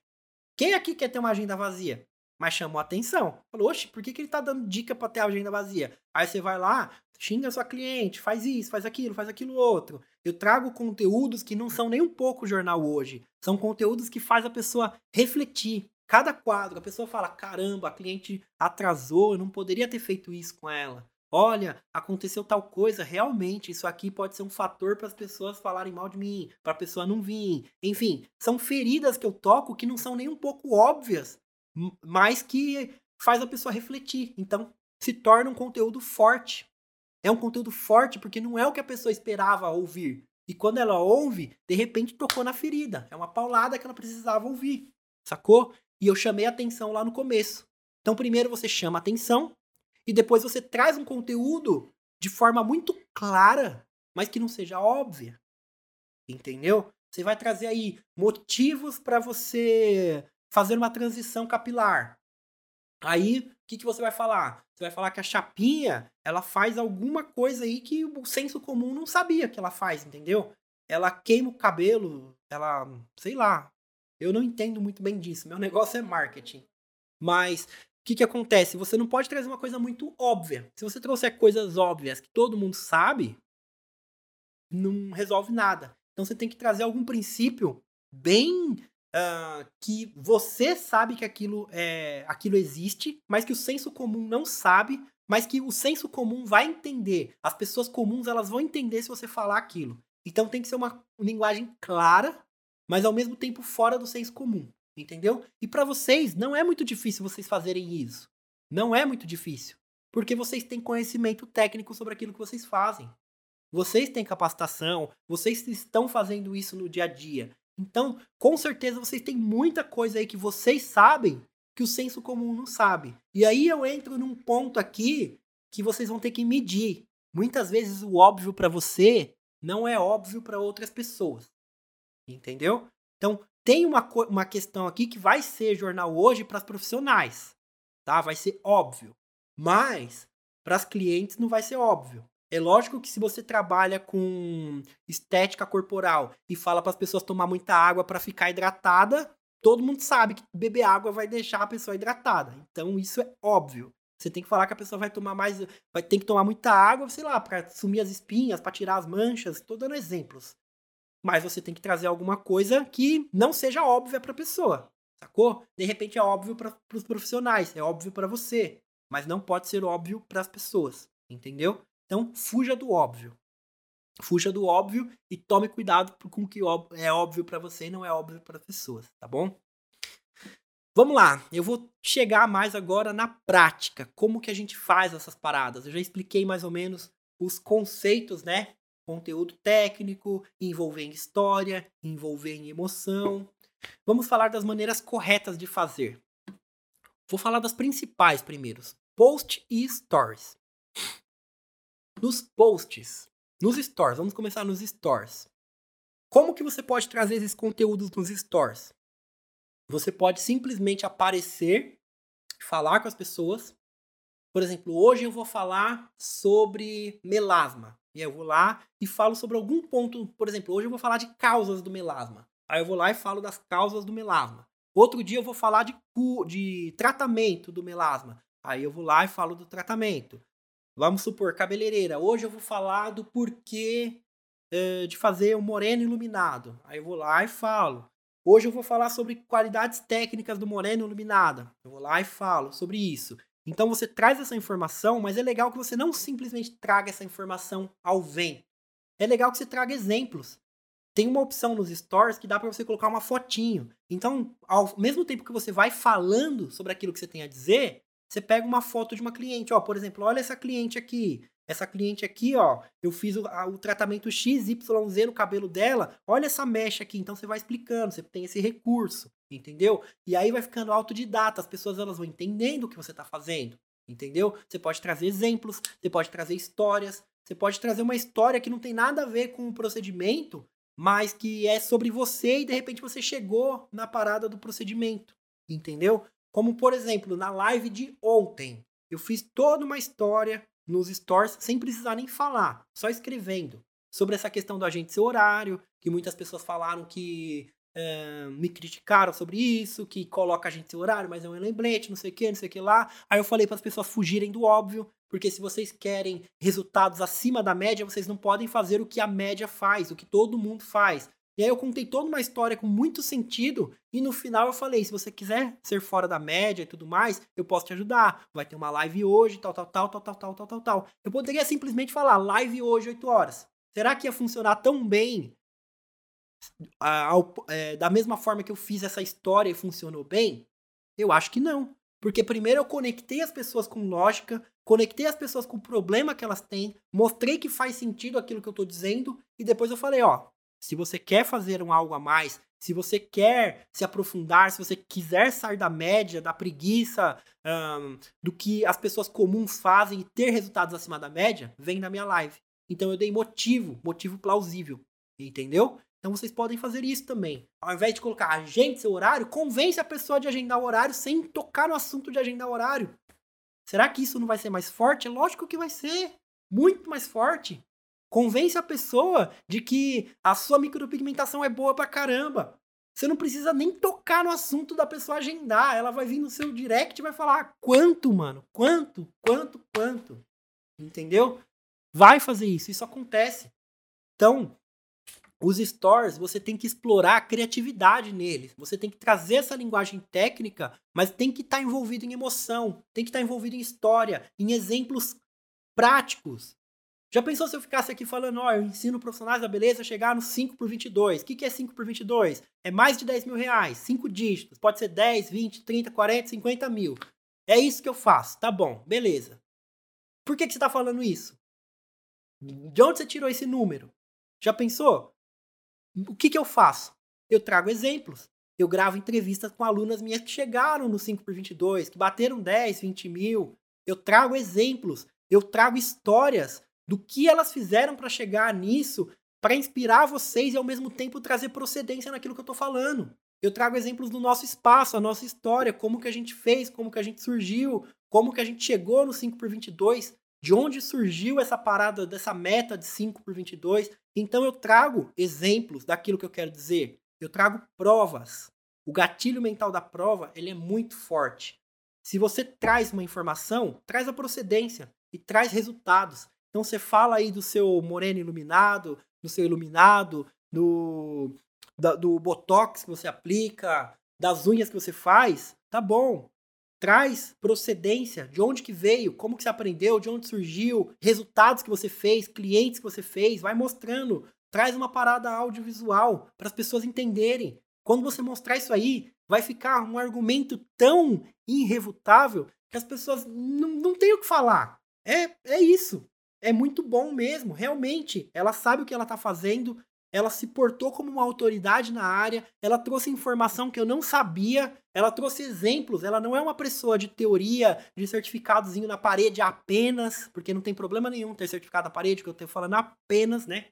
Quem aqui quer ter uma agenda vazia? Mas chamou atenção. Falou, oxe, por que, que ele tá dando dica para ter a agenda vazia? Aí você vai lá, xinga sua cliente, faz isso, faz aquilo, faz aquilo outro. Eu trago conteúdos que não são nem um pouco jornal hoje. São conteúdos que faz a pessoa refletir. Cada quadro, a pessoa fala: caramba, a cliente atrasou, eu não poderia ter feito isso com ela. Olha, aconteceu tal coisa, realmente isso aqui pode ser um fator para as pessoas falarem mal de mim, para a pessoa não vir. Enfim, são feridas que eu toco que não são nem um pouco óbvias, mas que faz a pessoa refletir. Então, se torna um conteúdo forte. É um conteúdo forte porque não é o que a pessoa esperava ouvir. E quando ela ouve, de repente tocou na ferida. É uma paulada que ela precisava ouvir. Sacou? E eu chamei atenção lá no começo. Então, primeiro você chama atenção e depois você traz um conteúdo de forma muito clara, mas que não seja óbvia. Entendeu? Você vai trazer aí motivos para você fazer uma transição capilar. Aí, o que, que você vai falar? Você vai falar que a chapinha, ela faz alguma coisa aí que o senso comum não sabia que ela faz, entendeu? Ela queima o cabelo, ela, sei lá, eu não entendo muito bem disso. Meu negócio é marketing. Mas o que, que acontece? Você não pode trazer uma coisa muito óbvia. Se você trouxer coisas óbvias que todo mundo sabe, não resolve nada. Então você tem que trazer algum princípio bem uh, que você sabe que aquilo, é, aquilo existe, mas que o senso comum não sabe, mas que o senso comum vai entender. As pessoas comuns elas vão entender se você falar aquilo. Então tem que ser uma linguagem clara mas ao mesmo tempo fora do senso comum, entendeu? E para vocês não é muito difícil vocês fazerem isso. Não é muito difícil, porque vocês têm conhecimento técnico sobre aquilo que vocês fazem. Vocês têm capacitação, vocês estão fazendo isso no dia a dia. Então, com certeza vocês têm muita coisa aí que vocês sabem que o senso comum não sabe. E aí eu entro num ponto aqui que vocês vão ter que medir. Muitas vezes o óbvio para você não é óbvio para outras pessoas. Entendeu? Então, tem uma, uma questão aqui que vai ser jornal hoje para os profissionais, tá? Vai ser óbvio. Mas para as clientes não vai ser óbvio. É lógico que se você trabalha com estética corporal e fala para as pessoas tomar muita água para ficar hidratada, todo mundo sabe que beber água vai deixar a pessoa hidratada. Então isso é óbvio. Você tem que falar que a pessoa vai tomar mais, vai ter que tomar muita água, sei lá, para sumir as espinhas, para tirar as manchas. Estou dando exemplos mas você tem que trazer alguma coisa que não seja óbvia para a pessoa, sacou? De repente é óbvio para os profissionais, é óbvio para você, mas não pode ser óbvio para as pessoas, entendeu? Então fuja do óbvio. Fuja do óbvio e tome cuidado com o que é óbvio para você e não é óbvio para as pessoas, tá bom? Vamos lá, eu vou chegar mais agora na prática, como que a gente faz essas paradas. Eu já expliquei mais ou menos os conceitos, né, conteúdo técnico, envolver em história, envolver em emoção. Vamos falar das maneiras corretas de fazer. Vou falar das principais primeiros: post e stories. Nos posts, nos stores, vamos começar nos stores. Como que você pode trazer esses conteúdos nos stores? Você pode simplesmente aparecer, falar com as pessoas. Por exemplo, hoje eu vou falar sobre melasma. E eu vou lá e falo sobre algum ponto. Por exemplo, hoje eu vou falar de causas do melasma. Aí eu vou lá e falo das causas do melasma. Outro dia eu vou falar de, de tratamento do melasma. Aí eu vou lá e falo do tratamento. Vamos supor, cabeleireira. Hoje eu vou falar do porquê uh, de fazer o moreno iluminado. Aí eu vou lá e falo. Hoje eu vou falar sobre qualidades técnicas do moreno iluminado. Eu vou lá e falo sobre isso. Então você traz essa informação, mas é legal que você não simplesmente traga essa informação ao vento. É legal que você traga exemplos. Tem uma opção nos stores que dá para você colocar uma fotinho. Então, ao mesmo tempo que você vai falando sobre aquilo que você tem a dizer, você pega uma foto de uma cliente, ó, por exemplo, olha essa cliente aqui. Essa cliente aqui, ó, eu fiz o, a, o tratamento XYZ no cabelo dela. Olha essa mecha aqui. Então você vai explicando, você tem esse recurso, entendeu? E aí vai ficando autodidata, as pessoas elas vão entendendo o que você está fazendo, entendeu? Você pode trazer exemplos, você pode trazer histórias, você pode trazer uma história que não tem nada a ver com o procedimento, mas que é sobre você e de repente você chegou na parada do procedimento, entendeu? Como por exemplo, na live de ontem, Eu fiz toda uma história nos stores sem precisar nem falar, só escrevendo. Sobre essa questão do agente ser horário, que muitas pessoas falaram que é, me criticaram sobre isso, que coloca a gente seu horário, mas é um lembrete, não sei o que, não sei o que lá. Aí eu falei para as pessoas fugirem do óbvio, porque se vocês querem resultados acima da média, vocês não podem fazer o que a média faz, o que todo mundo faz. E aí eu contei toda uma história com muito sentido e no final eu falei, se você quiser ser fora da média e tudo mais, eu posso te ajudar. Vai ter uma live hoje, tal, tal, tal, tal, tal, tal, tal, tal, tal. Eu poderia simplesmente falar live hoje 8 horas. Será que ia funcionar tão bem ao, é, da mesma forma que eu fiz essa história e funcionou bem? Eu acho que não. Porque primeiro eu conectei as pessoas com lógica, conectei as pessoas com o problema que elas têm, mostrei que faz sentido aquilo que eu estou dizendo, e depois eu falei, ó, se você quer fazer um algo a mais, se você quer se aprofundar, se você quiser sair da média, da preguiça, um, do que as pessoas comuns fazem e ter resultados acima da média, vem na minha live. Então eu dei motivo, motivo plausível, entendeu? Então vocês podem fazer isso também. Ao invés de colocar agende seu horário, convence a pessoa de agendar o horário sem tocar no assunto de agendar o horário. Será que isso não vai ser mais forte? É lógico que vai ser. Muito mais forte. Convence a pessoa de que a sua micropigmentação é boa pra caramba. Você não precisa nem tocar no assunto da pessoa agendar. Ela vai vir no seu direct e vai falar: quanto, mano? Quanto? Quanto? Quanto? Entendeu? Vai fazer isso. Isso acontece. Então, os stores, você tem que explorar a criatividade neles. Você tem que trazer essa linguagem técnica, mas tem que estar tá envolvido em emoção, tem que estar tá envolvido em história, em exemplos práticos. Já pensou se eu ficasse aqui falando, ó, eu ensino profissionais da beleza a chegar no 5 por 22. O que, que é 5 por 22? É mais de 10 mil reais, 5 dígitos. Pode ser 10, 20, 30, 40, 50 mil. É isso que eu faço. Tá bom, beleza. Por que, que você está falando isso? De onde você tirou esse número? Já pensou? O que, que eu faço? Eu trago exemplos. Eu gravo entrevistas com alunas minhas que chegaram no 5 por 22, que bateram 10, 20 mil. Eu trago exemplos. Eu trago histórias do que elas fizeram para chegar nisso, para inspirar vocês e ao mesmo tempo trazer procedência naquilo que eu estou falando. Eu trago exemplos do nosso espaço, a nossa história, como que a gente fez, como que a gente surgiu, como que a gente chegou no 5 por 22, de onde surgiu essa parada dessa meta de 5 por 22. Então eu trago exemplos daquilo que eu quero dizer. Eu trago provas. O gatilho mental da prova, ele é muito forte. Se você traz uma informação, traz a procedência e traz resultados. Então você fala aí do seu moreno iluminado, do seu iluminado, do, da, do botox que você aplica, das unhas que você faz, tá bom. Traz procedência, de onde que veio, como que você aprendeu, de onde surgiu, resultados que você fez, clientes que você fez, vai mostrando. Traz uma parada audiovisual para as pessoas entenderem. Quando você mostrar isso aí, vai ficar um argumento tão irrefutável que as pessoas não, não têm o que falar. É, é isso é muito bom mesmo, realmente. Ela sabe o que ela está fazendo, ela se portou como uma autoridade na área, ela trouxe informação que eu não sabia, ela trouxe exemplos, ela não é uma pessoa de teoria, de certificadozinho na parede apenas, porque não tem problema nenhum ter certificado na parede, que eu estou falando apenas, né?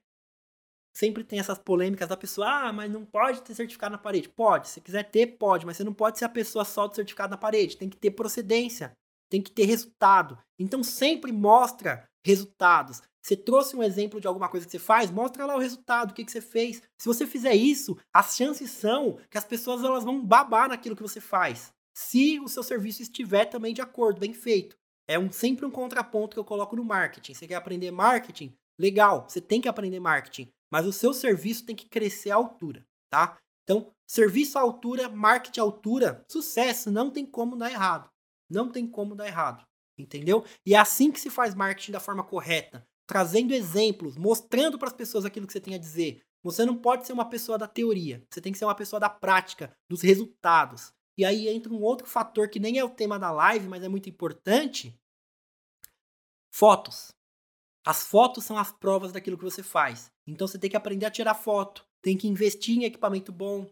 Sempre tem essas polêmicas da pessoa, ah, mas não pode ter certificado na parede. Pode, se quiser ter, pode, mas você não pode ser a pessoa só do certificado na parede, tem que ter procedência, tem que ter resultado. Então sempre mostra resultados. Você trouxe um exemplo de alguma coisa que você faz, mostra lá o resultado, o que, que você fez. Se você fizer isso, as chances são que as pessoas elas vão babar naquilo que você faz. Se o seu serviço estiver também de acordo, bem feito. É um, sempre um contraponto que eu coloco no marketing. Você quer aprender marketing? Legal, você tem que aprender marketing. Mas o seu serviço tem que crescer à altura, tá? Então, serviço à altura, marketing à altura, sucesso, não tem como dar errado. Não tem como dar errado. Entendeu? E é assim que se faz marketing da forma correta, trazendo exemplos, mostrando para as pessoas aquilo que você tem a dizer. Você não pode ser uma pessoa da teoria, você tem que ser uma pessoa da prática, dos resultados. E aí entra um outro fator que nem é o tema da live, mas é muito importante: fotos. As fotos são as provas daquilo que você faz. Então você tem que aprender a tirar foto, tem que investir em equipamento bom,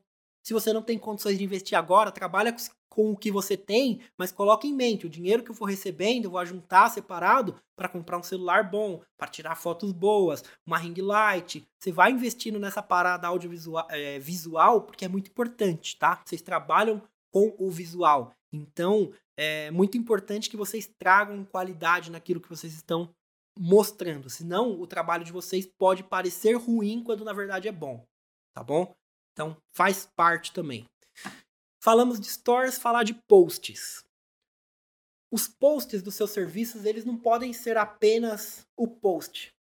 se você não tem condições de investir agora, trabalha com o que você tem, mas coloque em mente, o dinheiro que eu for recebendo, eu vou juntar separado para comprar um celular bom, para tirar fotos boas, uma ring light. Você vai investindo nessa parada audiovisual é, visual, porque é muito importante, tá? Vocês trabalham com o visual. Então, é muito importante que vocês tragam qualidade naquilo que vocês estão mostrando. Senão, o trabalho de vocês pode parecer ruim quando na verdade é bom. Tá bom? Então, faz parte também. Falamos de stores, falar de posts. Os posts dos seus serviços, eles não podem ser apenas o post.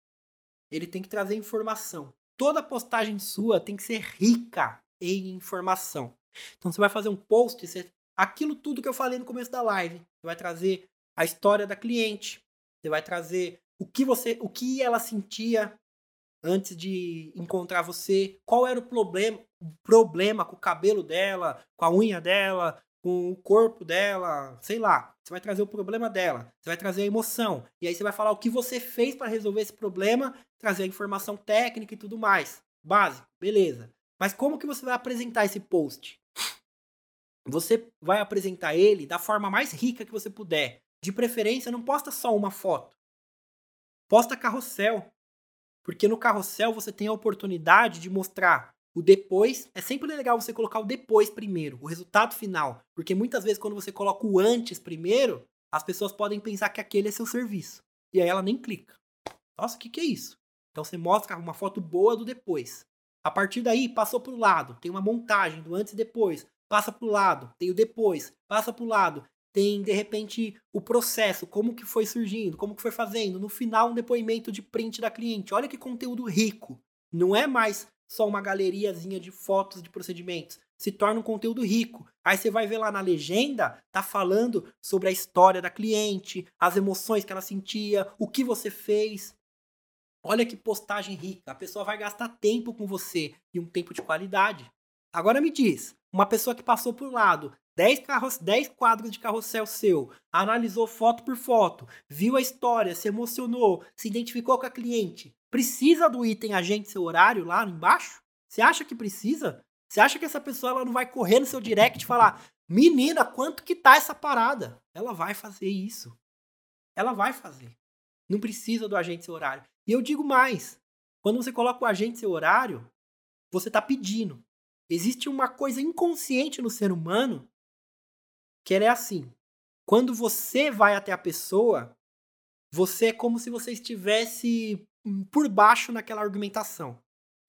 Ele tem que trazer informação. Toda postagem sua tem que ser rica em informação. Então você vai fazer um post, você, aquilo tudo que eu falei no começo da live, você vai trazer a história da cliente, você vai trazer o que você, o que ela sentia antes de encontrar você, qual era o problema, problema com o cabelo dela, com a unha dela, com o corpo dela, sei lá. Você vai trazer o problema dela, você vai trazer a emoção, e aí você vai falar o que você fez para resolver esse problema, trazer a informação técnica e tudo mais. Básico, beleza. Mas como que você vai apresentar esse post? Você vai apresentar ele da forma mais rica que você puder. De preferência, não posta só uma foto. Posta carrossel. Porque no carrossel você tem a oportunidade de mostrar o depois. É sempre legal você colocar o depois primeiro, o resultado final. Porque muitas vezes, quando você coloca o antes primeiro, as pessoas podem pensar que aquele é seu serviço. E aí ela nem clica. Nossa, o que, que é isso? Então você mostra uma foto boa do depois. A partir daí, passou para o lado, tem uma montagem do antes e depois. Passa para o lado, tem o depois. Passa para o lado, tem de repente o processo, como que foi surgindo, como que foi fazendo. No final, um depoimento de print da cliente. Olha que conteúdo rico. Não é mais só uma galeriazinha de fotos de procedimentos. Se torna um conteúdo rico. Aí você vai ver lá na legenda, tá falando sobre a história da cliente, as emoções que ela sentia, o que você fez. Olha que postagem rica. A pessoa vai gastar tempo com você e um tempo de qualidade. Agora me diz, uma pessoa que passou por lado, 10, carros, 10 quadros de carrossel seu, analisou foto por foto, viu a história, se emocionou, se identificou com a cliente, precisa do item agente seu horário lá embaixo? Você acha que precisa? Você acha que essa pessoa ela não vai correr no seu direct e falar: "Menina, quanto que tá essa parada?" Ela vai fazer isso. Ela vai fazer. Não precisa do agente seu horário. E eu digo mais: quando você coloca o agente seu horário, você está pedindo. Existe uma coisa inconsciente no ser humano que ela é assim. Quando você vai até a pessoa, você é como se você estivesse hum, por baixo naquela argumentação.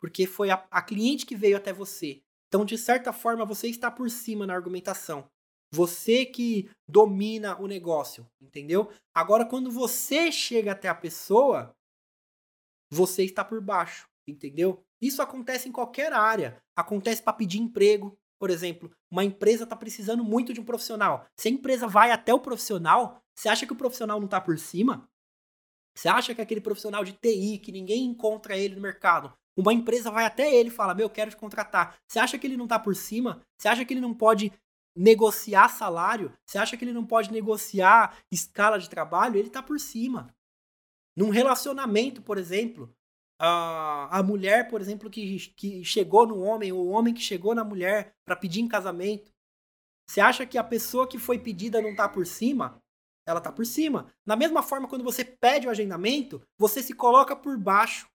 Porque foi a, a cliente que veio até você. Então, de certa forma, você está por cima na argumentação. Você que domina o negócio, entendeu? Agora, quando você chega até a pessoa, você está por baixo, entendeu? Isso acontece em qualquer área. Acontece para pedir emprego, por exemplo. Uma empresa está precisando muito de um profissional. Se a empresa vai até o profissional, você acha que o profissional não está por cima? Você acha que aquele profissional de TI, que ninguém encontra ele no mercado, uma empresa vai até ele e fala: Meu, quero te contratar. Você acha que ele não está por cima? Você acha que ele não pode negociar salário, você acha que ele não pode negociar escala de trabalho, ele está por cima. Num relacionamento, por exemplo, a, a mulher, por exemplo, que, que chegou no homem, ou o homem que chegou na mulher para pedir em casamento, você acha que a pessoa que foi pedida não está por cima? Ela está por cima. Da mesma forma, quando você pede o agendamento, você se coloca por baixo.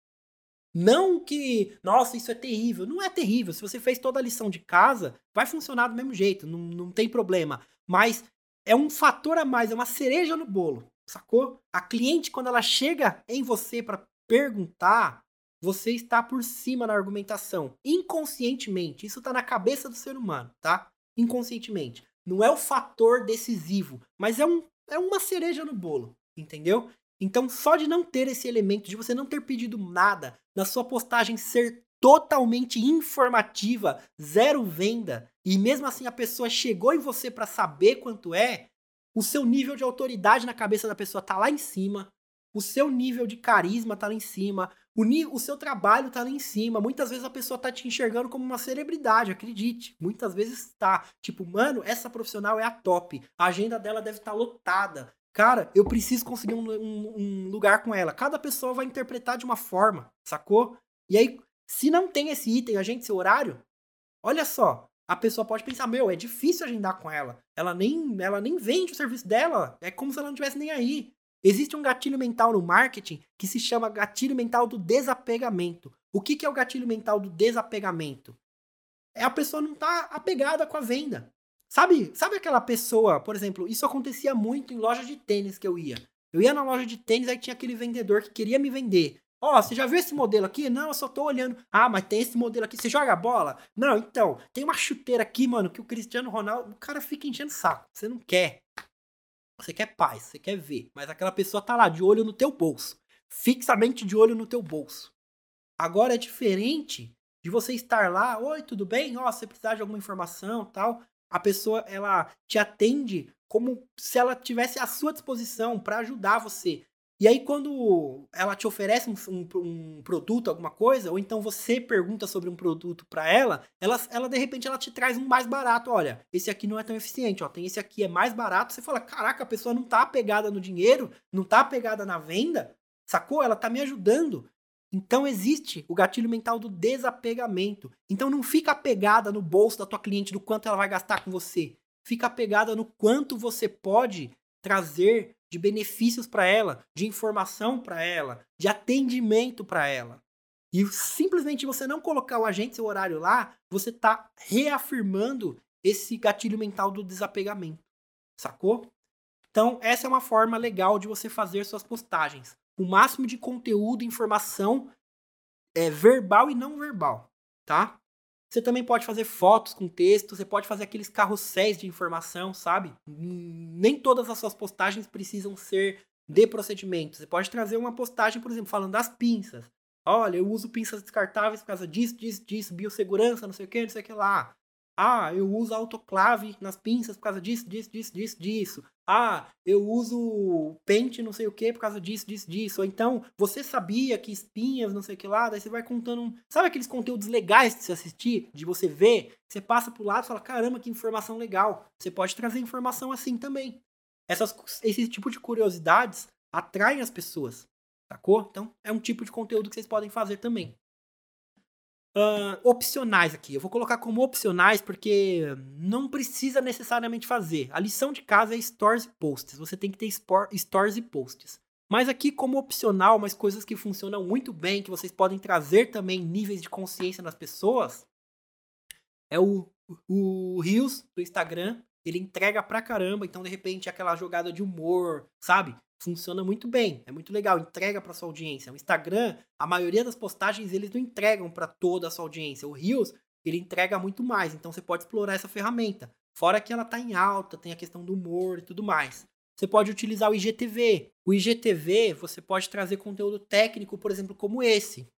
Não que, nossa, isso é terrível. Não é terrível. Se você fez toda a lição de casa, vai funcionar do mesmo jeito, não, não tem problema. Mas é um fator a mais, é uma cereja no bolo, sacou? A cliente, quando ela chega em você para perguntar, você está por cima na argumentação. Inconscientemente. Isso está na cabeça do ser humano, tá? Inconscientemente. Não é o fator decisivo, mas é, um, é uma cereja no bolo, entendeu? Então, só de não ter esse elemento, de você não ter pedido nada, na sua postagem ser totalmente informativa, zero venda, e mesmo assim a pessoa chegou em você para saber quanto é, o seu nível de autoridade na cabeça da pessoa tá lá em cima, o seu nível de carisma tá lá em cima, o, o seu trabalho tá lá em cima. Muitas vezes a pessoa tá te enxergando como uma celebridade, acredite. Muitas vezes tá. Tipo, mano, essa profissional é a top. A agenda dela deve estar tá lotada. Cara, eu preciso conseguir um, um, um, lugar com ela. Cada pessoa vai interpretar de uma forma, sacou? E aí, se não tem esse item, agente seu horário, olha só. A pessoa pode pensar, meu, é difícil agendar com ela. Ela nem, ela nem vende o serviço dela. É como se ela não tivesse nem aí. Existe um gatilho mental no marketing que se chama gatilho mental do desapegamento. O que, que é o gatilho mental do desapegamento? É a pessoa não tá apegada com a venda. Sabe, sabe aquela pessoa, por exemplo, isso acontecia muito em loja de tênis que eu ia. Eu ia na loja de tênis, aí tinha aquele vendedor que queria me vender. Ó, oh, você já viu esse modelo aqui? Não, eu só tô olhando. Ah, mas tem esse modelo aqui. Você joga bola? Não, então, tem uma chuteira aqui, mano, que o Cristiano Ronaldo, o cara fica enchendo saco. Você não quer. Você quer paz, você quer ver. Mas aquela pessoa tá lá, de olho no teu bolso. Fixamente de olho no teu bolso. Agora é diferente de você estar lá, oi, tudo bem? Ó, oh, você precisar de alguma informação tal. A pessoa, ela te atende como se ela tivesse à sua disposição para ajudar você. E aí, quando ela te oferece um, um, um, produto, alguma coisa, ou então você pergunta sobre um produto para ela, ela, ela, de repente, ela te traz um mais barato. Olha, esse aqui não é tão eficiente, ó, tem esse aqui é mais barato. Você fala, caraca, a pessoa não tá apegada no dinheiro, não tá apegada na venda, sacou? Ela tá me ajudando. Então existe o gatilho mental do desapegamento. Então não fica apegada no bolso da tua cliente do quanto ela vai gastar com você. Fica apegada no quanto você pode trazer de benefícios para ela, de informação para ela, de atendimento para ela. E simplesmente você não colocar o agente seu horário lá, você está reafirmando esse gatilho mental do desapegamento. Sacou? Então, essa é uma forma legal de você fazer suas postagens. O máximo de conteúdo, informação é verbal e não verbal, tá? Você também pode fazer fotos com texto, você pode fazer aqueles carrosséis de informação, sabe? Nem todas as suas postagens precisam ser de procedimento. Você pode trazer uma postagem, por exemplo, falando das pinças. Olha, eu uso pinças descartáveis por causa disso, disso, disso, biossegurança, não sei o que, não sei o que lá. Ah, eu uso autoclave nas pinças por causa disso, disso, disso, disso, disso. Ah, eu uso pente não sei o que por causa disso, disso, disso. Ou então, você sabia que espinhas, não sei o que lá, daí você vai contando. Sabe aqueles conteúdos legais de se assistir, de você ver? Você passa pro lado e fala: caramba, que informação legal. Você pode trazer informação assim também. Essas, esse tipo de curiosidades atraem as pessoas, sacou? Então, é um tipo de conteúdo que vocês podem fazer também uh, opcionais aqui. Eu vou colocar como opcionais porque não precisa necessariamente fazer. A lição de casa é stores e posts. Você tem que ter stores e posts. Mas aqui, como opcional, umas coisas que funcionam muito bem, que vocês podem trazer também níveis de consciência nas pessoas, é o, o Reels do Instagram. Ele entrega pra caramba, então de repente aquela jogada de humor, sabe? Funciona muito bem, é muito legal, entrega para sua audiência. O Instagram, a maioria das postagens eles não entregam para toda a sua audiência. O Reels, ele entrega muito mais, então você pode explorar essa ferramenta. Fora que ela tá em alta, tem a questão do humor e tudo mais. Você pode utilizar o IGTV. O IGTV, você pode trazer conteúdo técnico, por exemplo, como esse.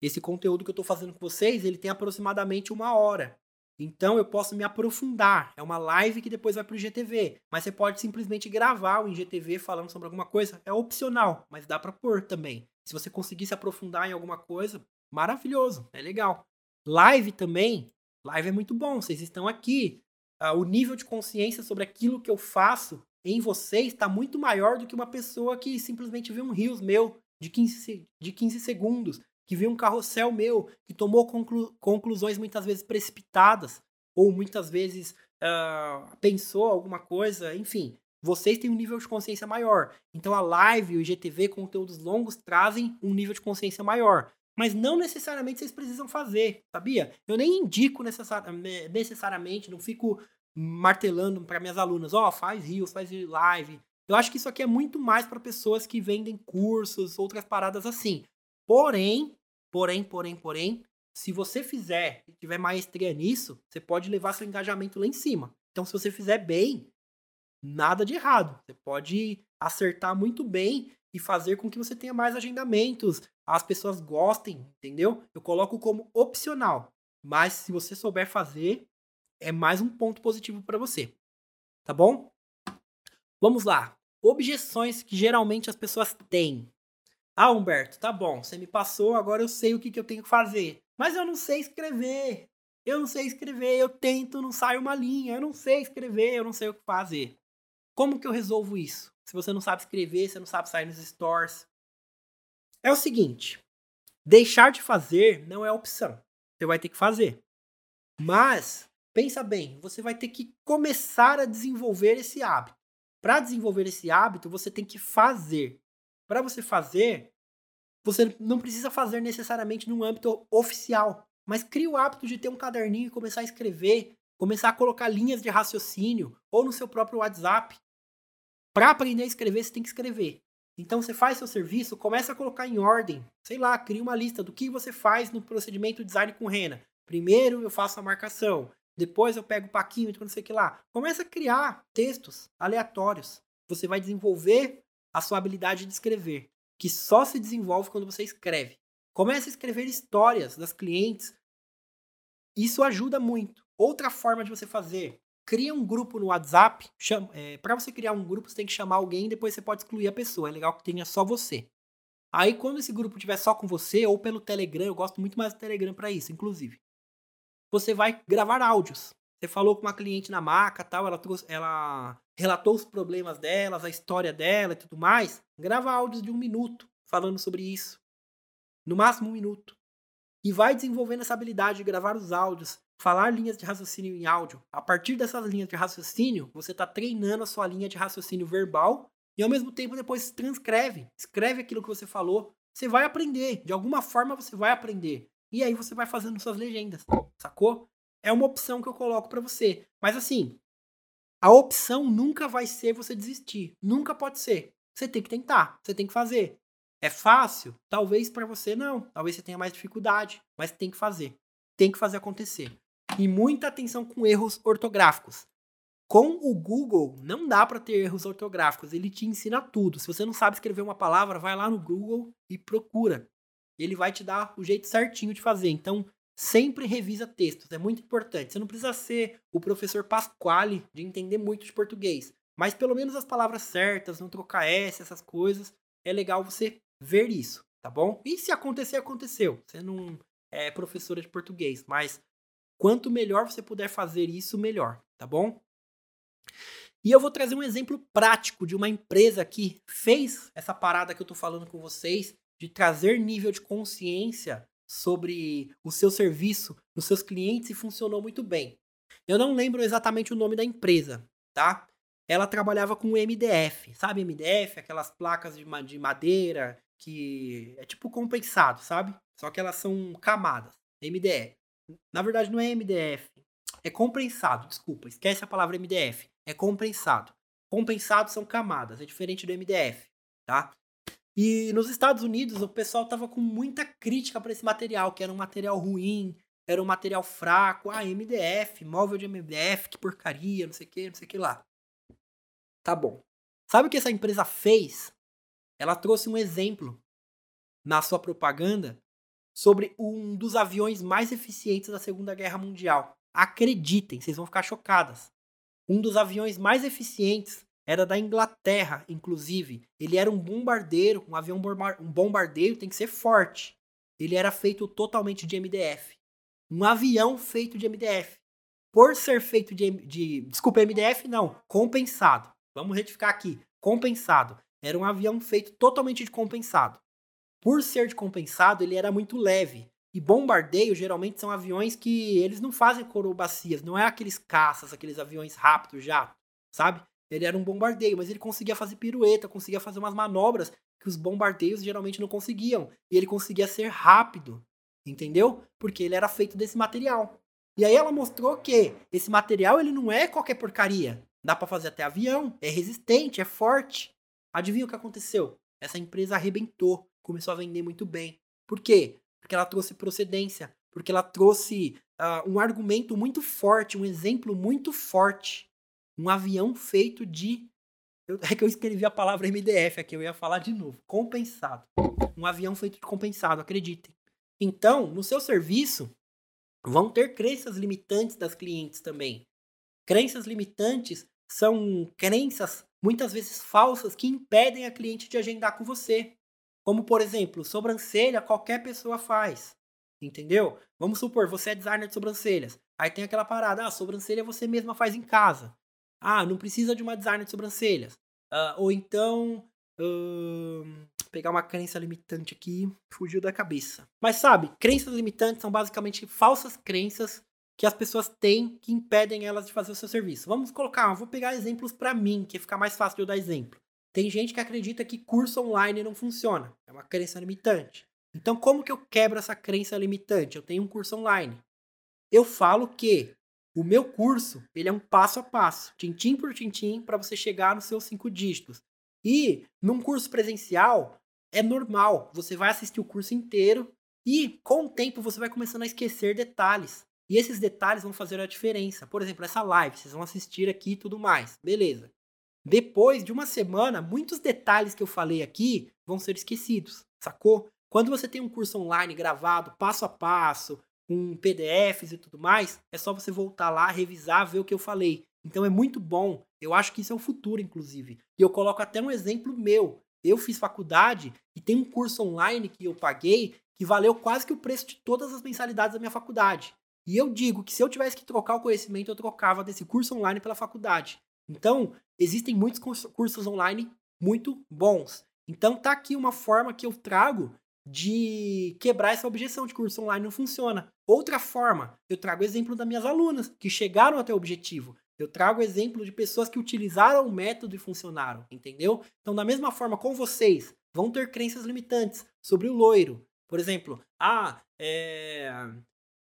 Esse conteúdo que eu estou fazendo com vocês, ele tem aproximadamente uma hora. Então eu posso me aprofundar. É uma live que depois vai para o IGTV. Mas você pode simplesmente gravar o IGTV falando sobre alguma coisa. É opcional, mas dá para pôr também. Se você conseguir se aprofundar em alguma coisa, maravilhoso, é legal. Live também. Live é muito bom. Vocês estão aqui. Uh, o nível de consciência sobre aquilo que eu faço em vocês está muito maior do que uma pessoa que simplesmente vê um rios meu de 15, de 15 segundos que viu um carrossel meu, que tomou conclu conclusões muitas vezes precipitadas, ou muitas vezes uh, pensou alguma coisa, enfim. Vocês têm um nível de consciência maior. Então a live, o IGTV, conteúdos longos trazem um nível de consciência maior. Mas não necessariamente vocês precisam fazer, sabia? Eu nem indico necessari necessariamente, não fico martelando para minhas alunas, ó, oh, faz rios, faz live. Eu acho que isso aqui é muito mais para pessoas que vendem cursos, outras paradas assim. Porém, Porém, porém, porém, se você fizer e tiver maestria nisso, você pode levar seu engajamento lá em cima. Então, se você fizer bem, nada de errado. Você pode acertar muito bem e fazer com que você tenha mais agendamentos, as pessoas gostem, entendeu? Eu coloco como opcional, mas se você souber fazer, é mais um ponto positivo para você. Tá bom? Vamos lá. Objeções que geralmente as pessoas têm. Ah, Humberto, tá bom, você me passou, agora eu sei o que, que eu tenho que fazer. Mas eu não sei escrever. Eu não sei escrever, eu tento, não sai uma linha. Eu não sei escrever, eu não sei o que fazer. Como que eu resolvo isso? Se você não sabe escrever, você não sabe sair nos stores. É o seguinte: deixar de fazer não é opção. Você vai ter que fazer. Mas, pensa bem, você vai ter que começar a desenvolver esse hábito. Para desenvolver esse hábito, você tem que fazer. Para você fazer, você não precisa fazer necessariamente num âmbito oficial, mas crie o hábito de ter um caderninho e começar a escrever começar a colocar linhas de raciocínio ou no seu próprio WhatsApp. Para aprender a escrever, você tem que escrever. Então você faz seu serviço, começa a colocar em ordem. Sei lá, cria uma lista do que você faz no procedimento design com rena. Primeiro eu faço a marcação, depois eu pego o paquímetro, não sei o que lá. Começa a criar textos aleatórios. Você vai desenvolver a sua habilidade de escrever, que só se desenvolve quando você escreve. Comece a escrever histórias das clientes. Isso ajuda muito. Outra forma de você fazer, cria um grupo no WhatsApp. É, para você criar um grupo, você tem que chamar alguém e depois você pode excluir a pessoa. É legal que tenha só você. Aí, quando esse grupo tiver só com você, ou pelo Telegram, eu gosto muito mais do Telegram para isso, inclusive. Você vai gravar áudios. Você falou com uma cliente na maca, tal, ela trouxe, ela relatou os problemas delas, a história dela e tudo mais. Grava áudios de um minuto falando sobre isso. No máximo um minuto. E vai desenvolvendo essa habilidade de gravar os áudios, falar linhas de raciocínio em áudio. A partir dessas linhas de raciocínio, você está treinando a sua linha de raciocínio verbal e ao mesmo tempo depois transcreve, escreve aquilo que você falou. Você vai aprender, de alguma forma você vai aprender. E aí você vai fazendo suas legendas, sacou? É uma opção que eu coloco para você. Mas assim, a opção nunca vai ser você desistir. Nunca pode ser. Você tem que tentar, você tem que fazer. É fácil? Talvez para você não. Talvez você tenha mais dificuldade, mas tem que fazer. Tem que fazer acontecer. E muita atenção com erros ortográficos. Com o Google, não dá para ter erros ortográficos, ele te ensina tudo. Se você não sabe escrever uma palavra, vai lá no Google e procura. Ele vai te dar o jeito certinho de fazer. Então, sempre revisa textos, é muito importante. Você não precisa ser o professor Pasquale de entender muito de português, mas pelo menos as palavras certas, não trocar S, essas coisas, é legal você ver isso, tá bom? E se acontecer, aconteceu. Você não é professora de português, mas Quanto melhor você puder fazer isso, melhor, tá bom? E eu vou trazer um exemplo prático de uma empresa que fez essa parada que eu tô falando com vocês, de trazer nível de consciência sobre o seu serviço nos seus clientes e funcionou muito bem. Eu não lembro exatamente o nome da empresa, tá? Ela trabalhava com MDF, sabe MDF? Aquelas placas de madeira que é tipo compensado, sabe? Só que elas são camadas. MDF. Na verdade, não é MDF. É compensado, desculpa. Esquece a palavra MDF. É compensado. Compensado são camadas, é diferente do MDF, tá? E nos Estados Unidos, o pessoal tava com muita crítica para esse material, que era um material ruim, era um material fraco. Ah, MDF, móvel de MDF, que porcaria, não sei o que, não sei o que lá. Tá bom. Sabe o que essa empresa fez? Ela trouxe um exemplo na sua propaganda sobre um dos aviões mais eficientes da Segunda Guerra Mundial. Acreditem, vocês vão ficar chocadas. Um dos aviões mais eficientes era da Inglaterra, inclusive. Ele era um bombardeiro, um avião um bombardeiro tem que ser forte. Ele era feito totalmente de MDF. Um avião feito de MDF. Por ser feito de, de desculpa, MDF não, compensado. Vamos retificar aqui, compensado. Era um avião feito totalmente de compensado. Por ser de compensado, ele era muito leve. E bombardeio geralmente são aviões que eles não fazem corobacias, não é aqueles caças, aqueles aviões rápidos já, sabe? Ele era um bombardeio, mas ele conseguia fazer pirueta, conseguia fazer umas manobras que os bombardeios geralmente não conseguiam. E ele conseguia ser rápido, entendeu? Porque ele era feito desse material. E aí ela mostrou que esse material ele não é qualquer porcaria. Dá para fazer até avião, é resistente, é forte. Adivinha o que aconteceu? Essa empresa arrebentou começou a vender muito bem. Por quê? Porque ela trouxe procedência, porque ela trouxe uh, um argumento muito forte, um exemplo muito forte. Um avião feito de. Eu, é que eu escrevi a palavra MDF aqui, eu ia falar de novo. Compensado. Um avião feito de compensado, acreditem. Então, no seu serviço, vão ter crenças limitantes das clientes também. Crenças limitantes são crenças muitas vezes falsas que impedem a cliente de agendar com você. Como, por exemplo, sobrancelha qualquer pessoa faz. Entendeu? Vamos supor, você é designer de sobrancelhas. Aí tem aquela parada, ah, sobrancelha você mesma faz em casa. Ah, não precisa de uma designer de sobrancelhas. Uh, ou então, uh, pegar uma crença limitante aqui, fugiu da cabeça. Mas sabe, crenças limitantes são basicamente falsas crenças que as pessoas têm que impedem elas de fazer o seu serviço. Vamos colocar, vou pegar exemplos para mim, que fica mais fácil de eu dar exemplo. Tem gente que acredita que curso online não funciona. É uma crença limitante. Então, como que eu quebro essa crença limitante? Eu tenho um curso online. Eu falo que O meu curso, ele é um passo a passo, tintim por tintim, para você chegar nos seus cinco dígitos. E num curso presencial, é normal, você vai assistir o curso inteiro e com o tempo você vai começando a esquecer detalhes. E esses detalhes vão fazer a diferença. Por exemplo, essa live, vocês vão assistir aqui e tudo mais. Beleza. Depois de uma semana, muitos detalhes que eu falei aqui vão ser esquecidos, sacou? Quando você tem um curso online gravado, passo a passo, com PDFs e tudo mais, é só você voltar lá, revisar, ver o que eu falei. Então é muito bom. Eu acho que isso é o futuro, inclusive. E eu coloco até um exemplo meu. Eu fiz faculdade e tem um curso online que eu paguei que valeu quase que o preço de todas as mensalidades da minha faculdade. E eu digo que se eu tivesse que trocar o conhecimento, eu trocava desse curso online pela faculdade. Então, existem muitos cursos online muito bons. Então, tá aqui uma forma que eu trago de quebrar essa objeção de curso online não funciona. Outra forma, eu trago exemplo das minhas alunas que chegaram até o objetivo. Eu trago exemplo de pessoas que utilizaram o método e funcionaram, entendeu? Então, da mesma forma, com vocês, vão ter crenças limitantes sobre o loiro. Por exemplo, ah, é,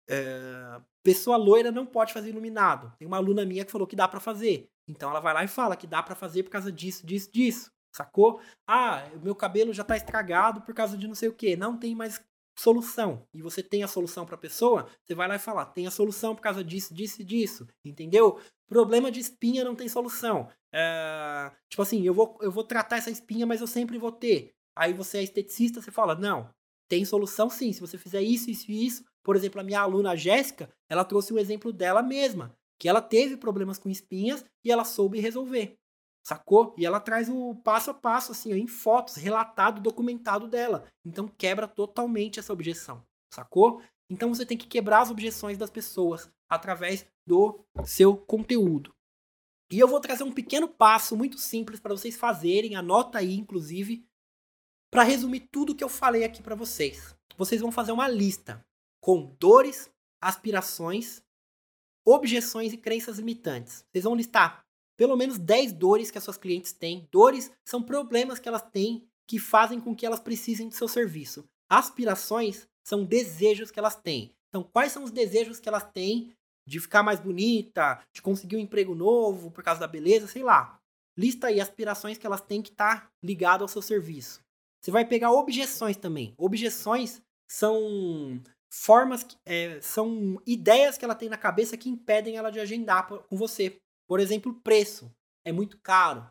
é, pessoa loira não pode fazer iluminado. Tem uma aluna minha que falou que dá para fazer. Então ela vai lá e fala que dá para fazer por causa disso, disso, disso. Sacou? Ah, meu cabelo já tá estragado por causa de não sei o que. Não tem mais solução. E você tem a solução para a pessoa, você vai lá e fala: tem a solução por causa disso, disso e disso. Entendeu? Problema de espinha não tem solução. É, tipo assim, eu vou, eu vou tratar essa espinha, mas eu sempre vou ter. Aí você é esteticista, você fala: não, tem solução sim. Se você fizer isso, isso e isso. Por exemplo, a minha aluna Jéssica, ela trouxe um exemplo dela mesma, que ela teve problemas com espinhas e ela soube resolver. Sacou? E ela traz o passo a passo, assim, em fotos, relatado, documentado dela. Então quebra totalmente essa objeção. Sacou? Então você tem que quebrar as objeções das pessoas através do seu conteúdo. E eu vou trazer um pequeno passo muito simples para vocês fazerem, anota aí, inclusive, para resumir tudo que eu falei aqui para vocês. Vocês vão fazer uma lista com dores, aspirações, objeções e crenças limitantes. Vocês vão listar pelo menos 10 dores que as suas clientes têm. Dores são problemas que elas têm que fazem com que elas precisem do seu serviço. Aspirações são desejos que elas têm. Então, quais são os desejos que elas têm de ficar mais bonita, de conseguir um emprego novo por causa da beleza, sei lá. Lista aí aspirações que elas têm que estar tá ligado ao seu serviço. Você vai pegar objeções também. Objeções são formas, é, são ideias que ela tem na cabeça que impedem ela de agendar com você. Por exemplo, preço. É muito caro.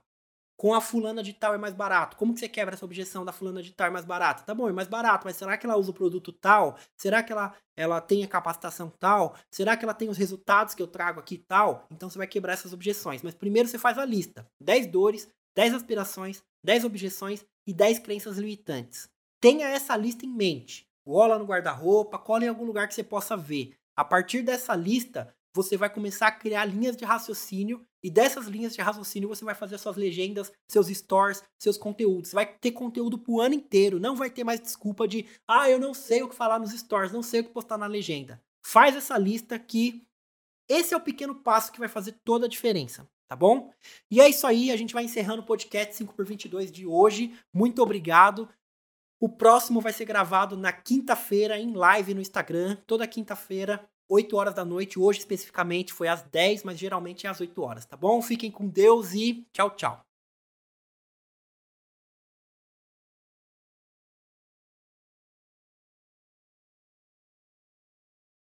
Com a fulana de tal é mais barato. Como que você quebra essa objeção da fulana de tal é mais barata? Tá bom, é mais barato, mas será que ela usa o produto tal? Será que ela, ela tem a capacitação tal? Será que ela tem os resultados que eu trago aqui tal? Então você vai quebrar essas objeções. Mas primeiro você faz a lista. 10 dores, 10 aspirações, 10 objeções e 10 crenças limitantes. Tenha essa lista em mente. Cola no guarda-roupa, cola em algum lugar que você possa ver. A partir dessa lista, você vai começar a criar linhas de raciocínio e dessas linhas de raciocínio você vai fazer suas legendas, seus stores, seus conteúdos. Você vai ter conteúdo pro ano inteiro, não vai ter mais desculpa de, ah, eu não sei o que falar nos stores, não sei o que postar na legenda. Faz essa lista que esse é o pequeno passo que vai fazer toda a diferença, tá bom? E é isso aí, a gente vai encerrando o podcast 5x22 de hoje. Muito obrigado. O próximo vai ser gravado na quinta-feira em live no Instagram, toda quinta-feira 8 horas da noite. Hoje, especificamente, foi às 10, mas geralmente é às 8 horas, tá bom? Fiquem com Deus e tchau, tchau.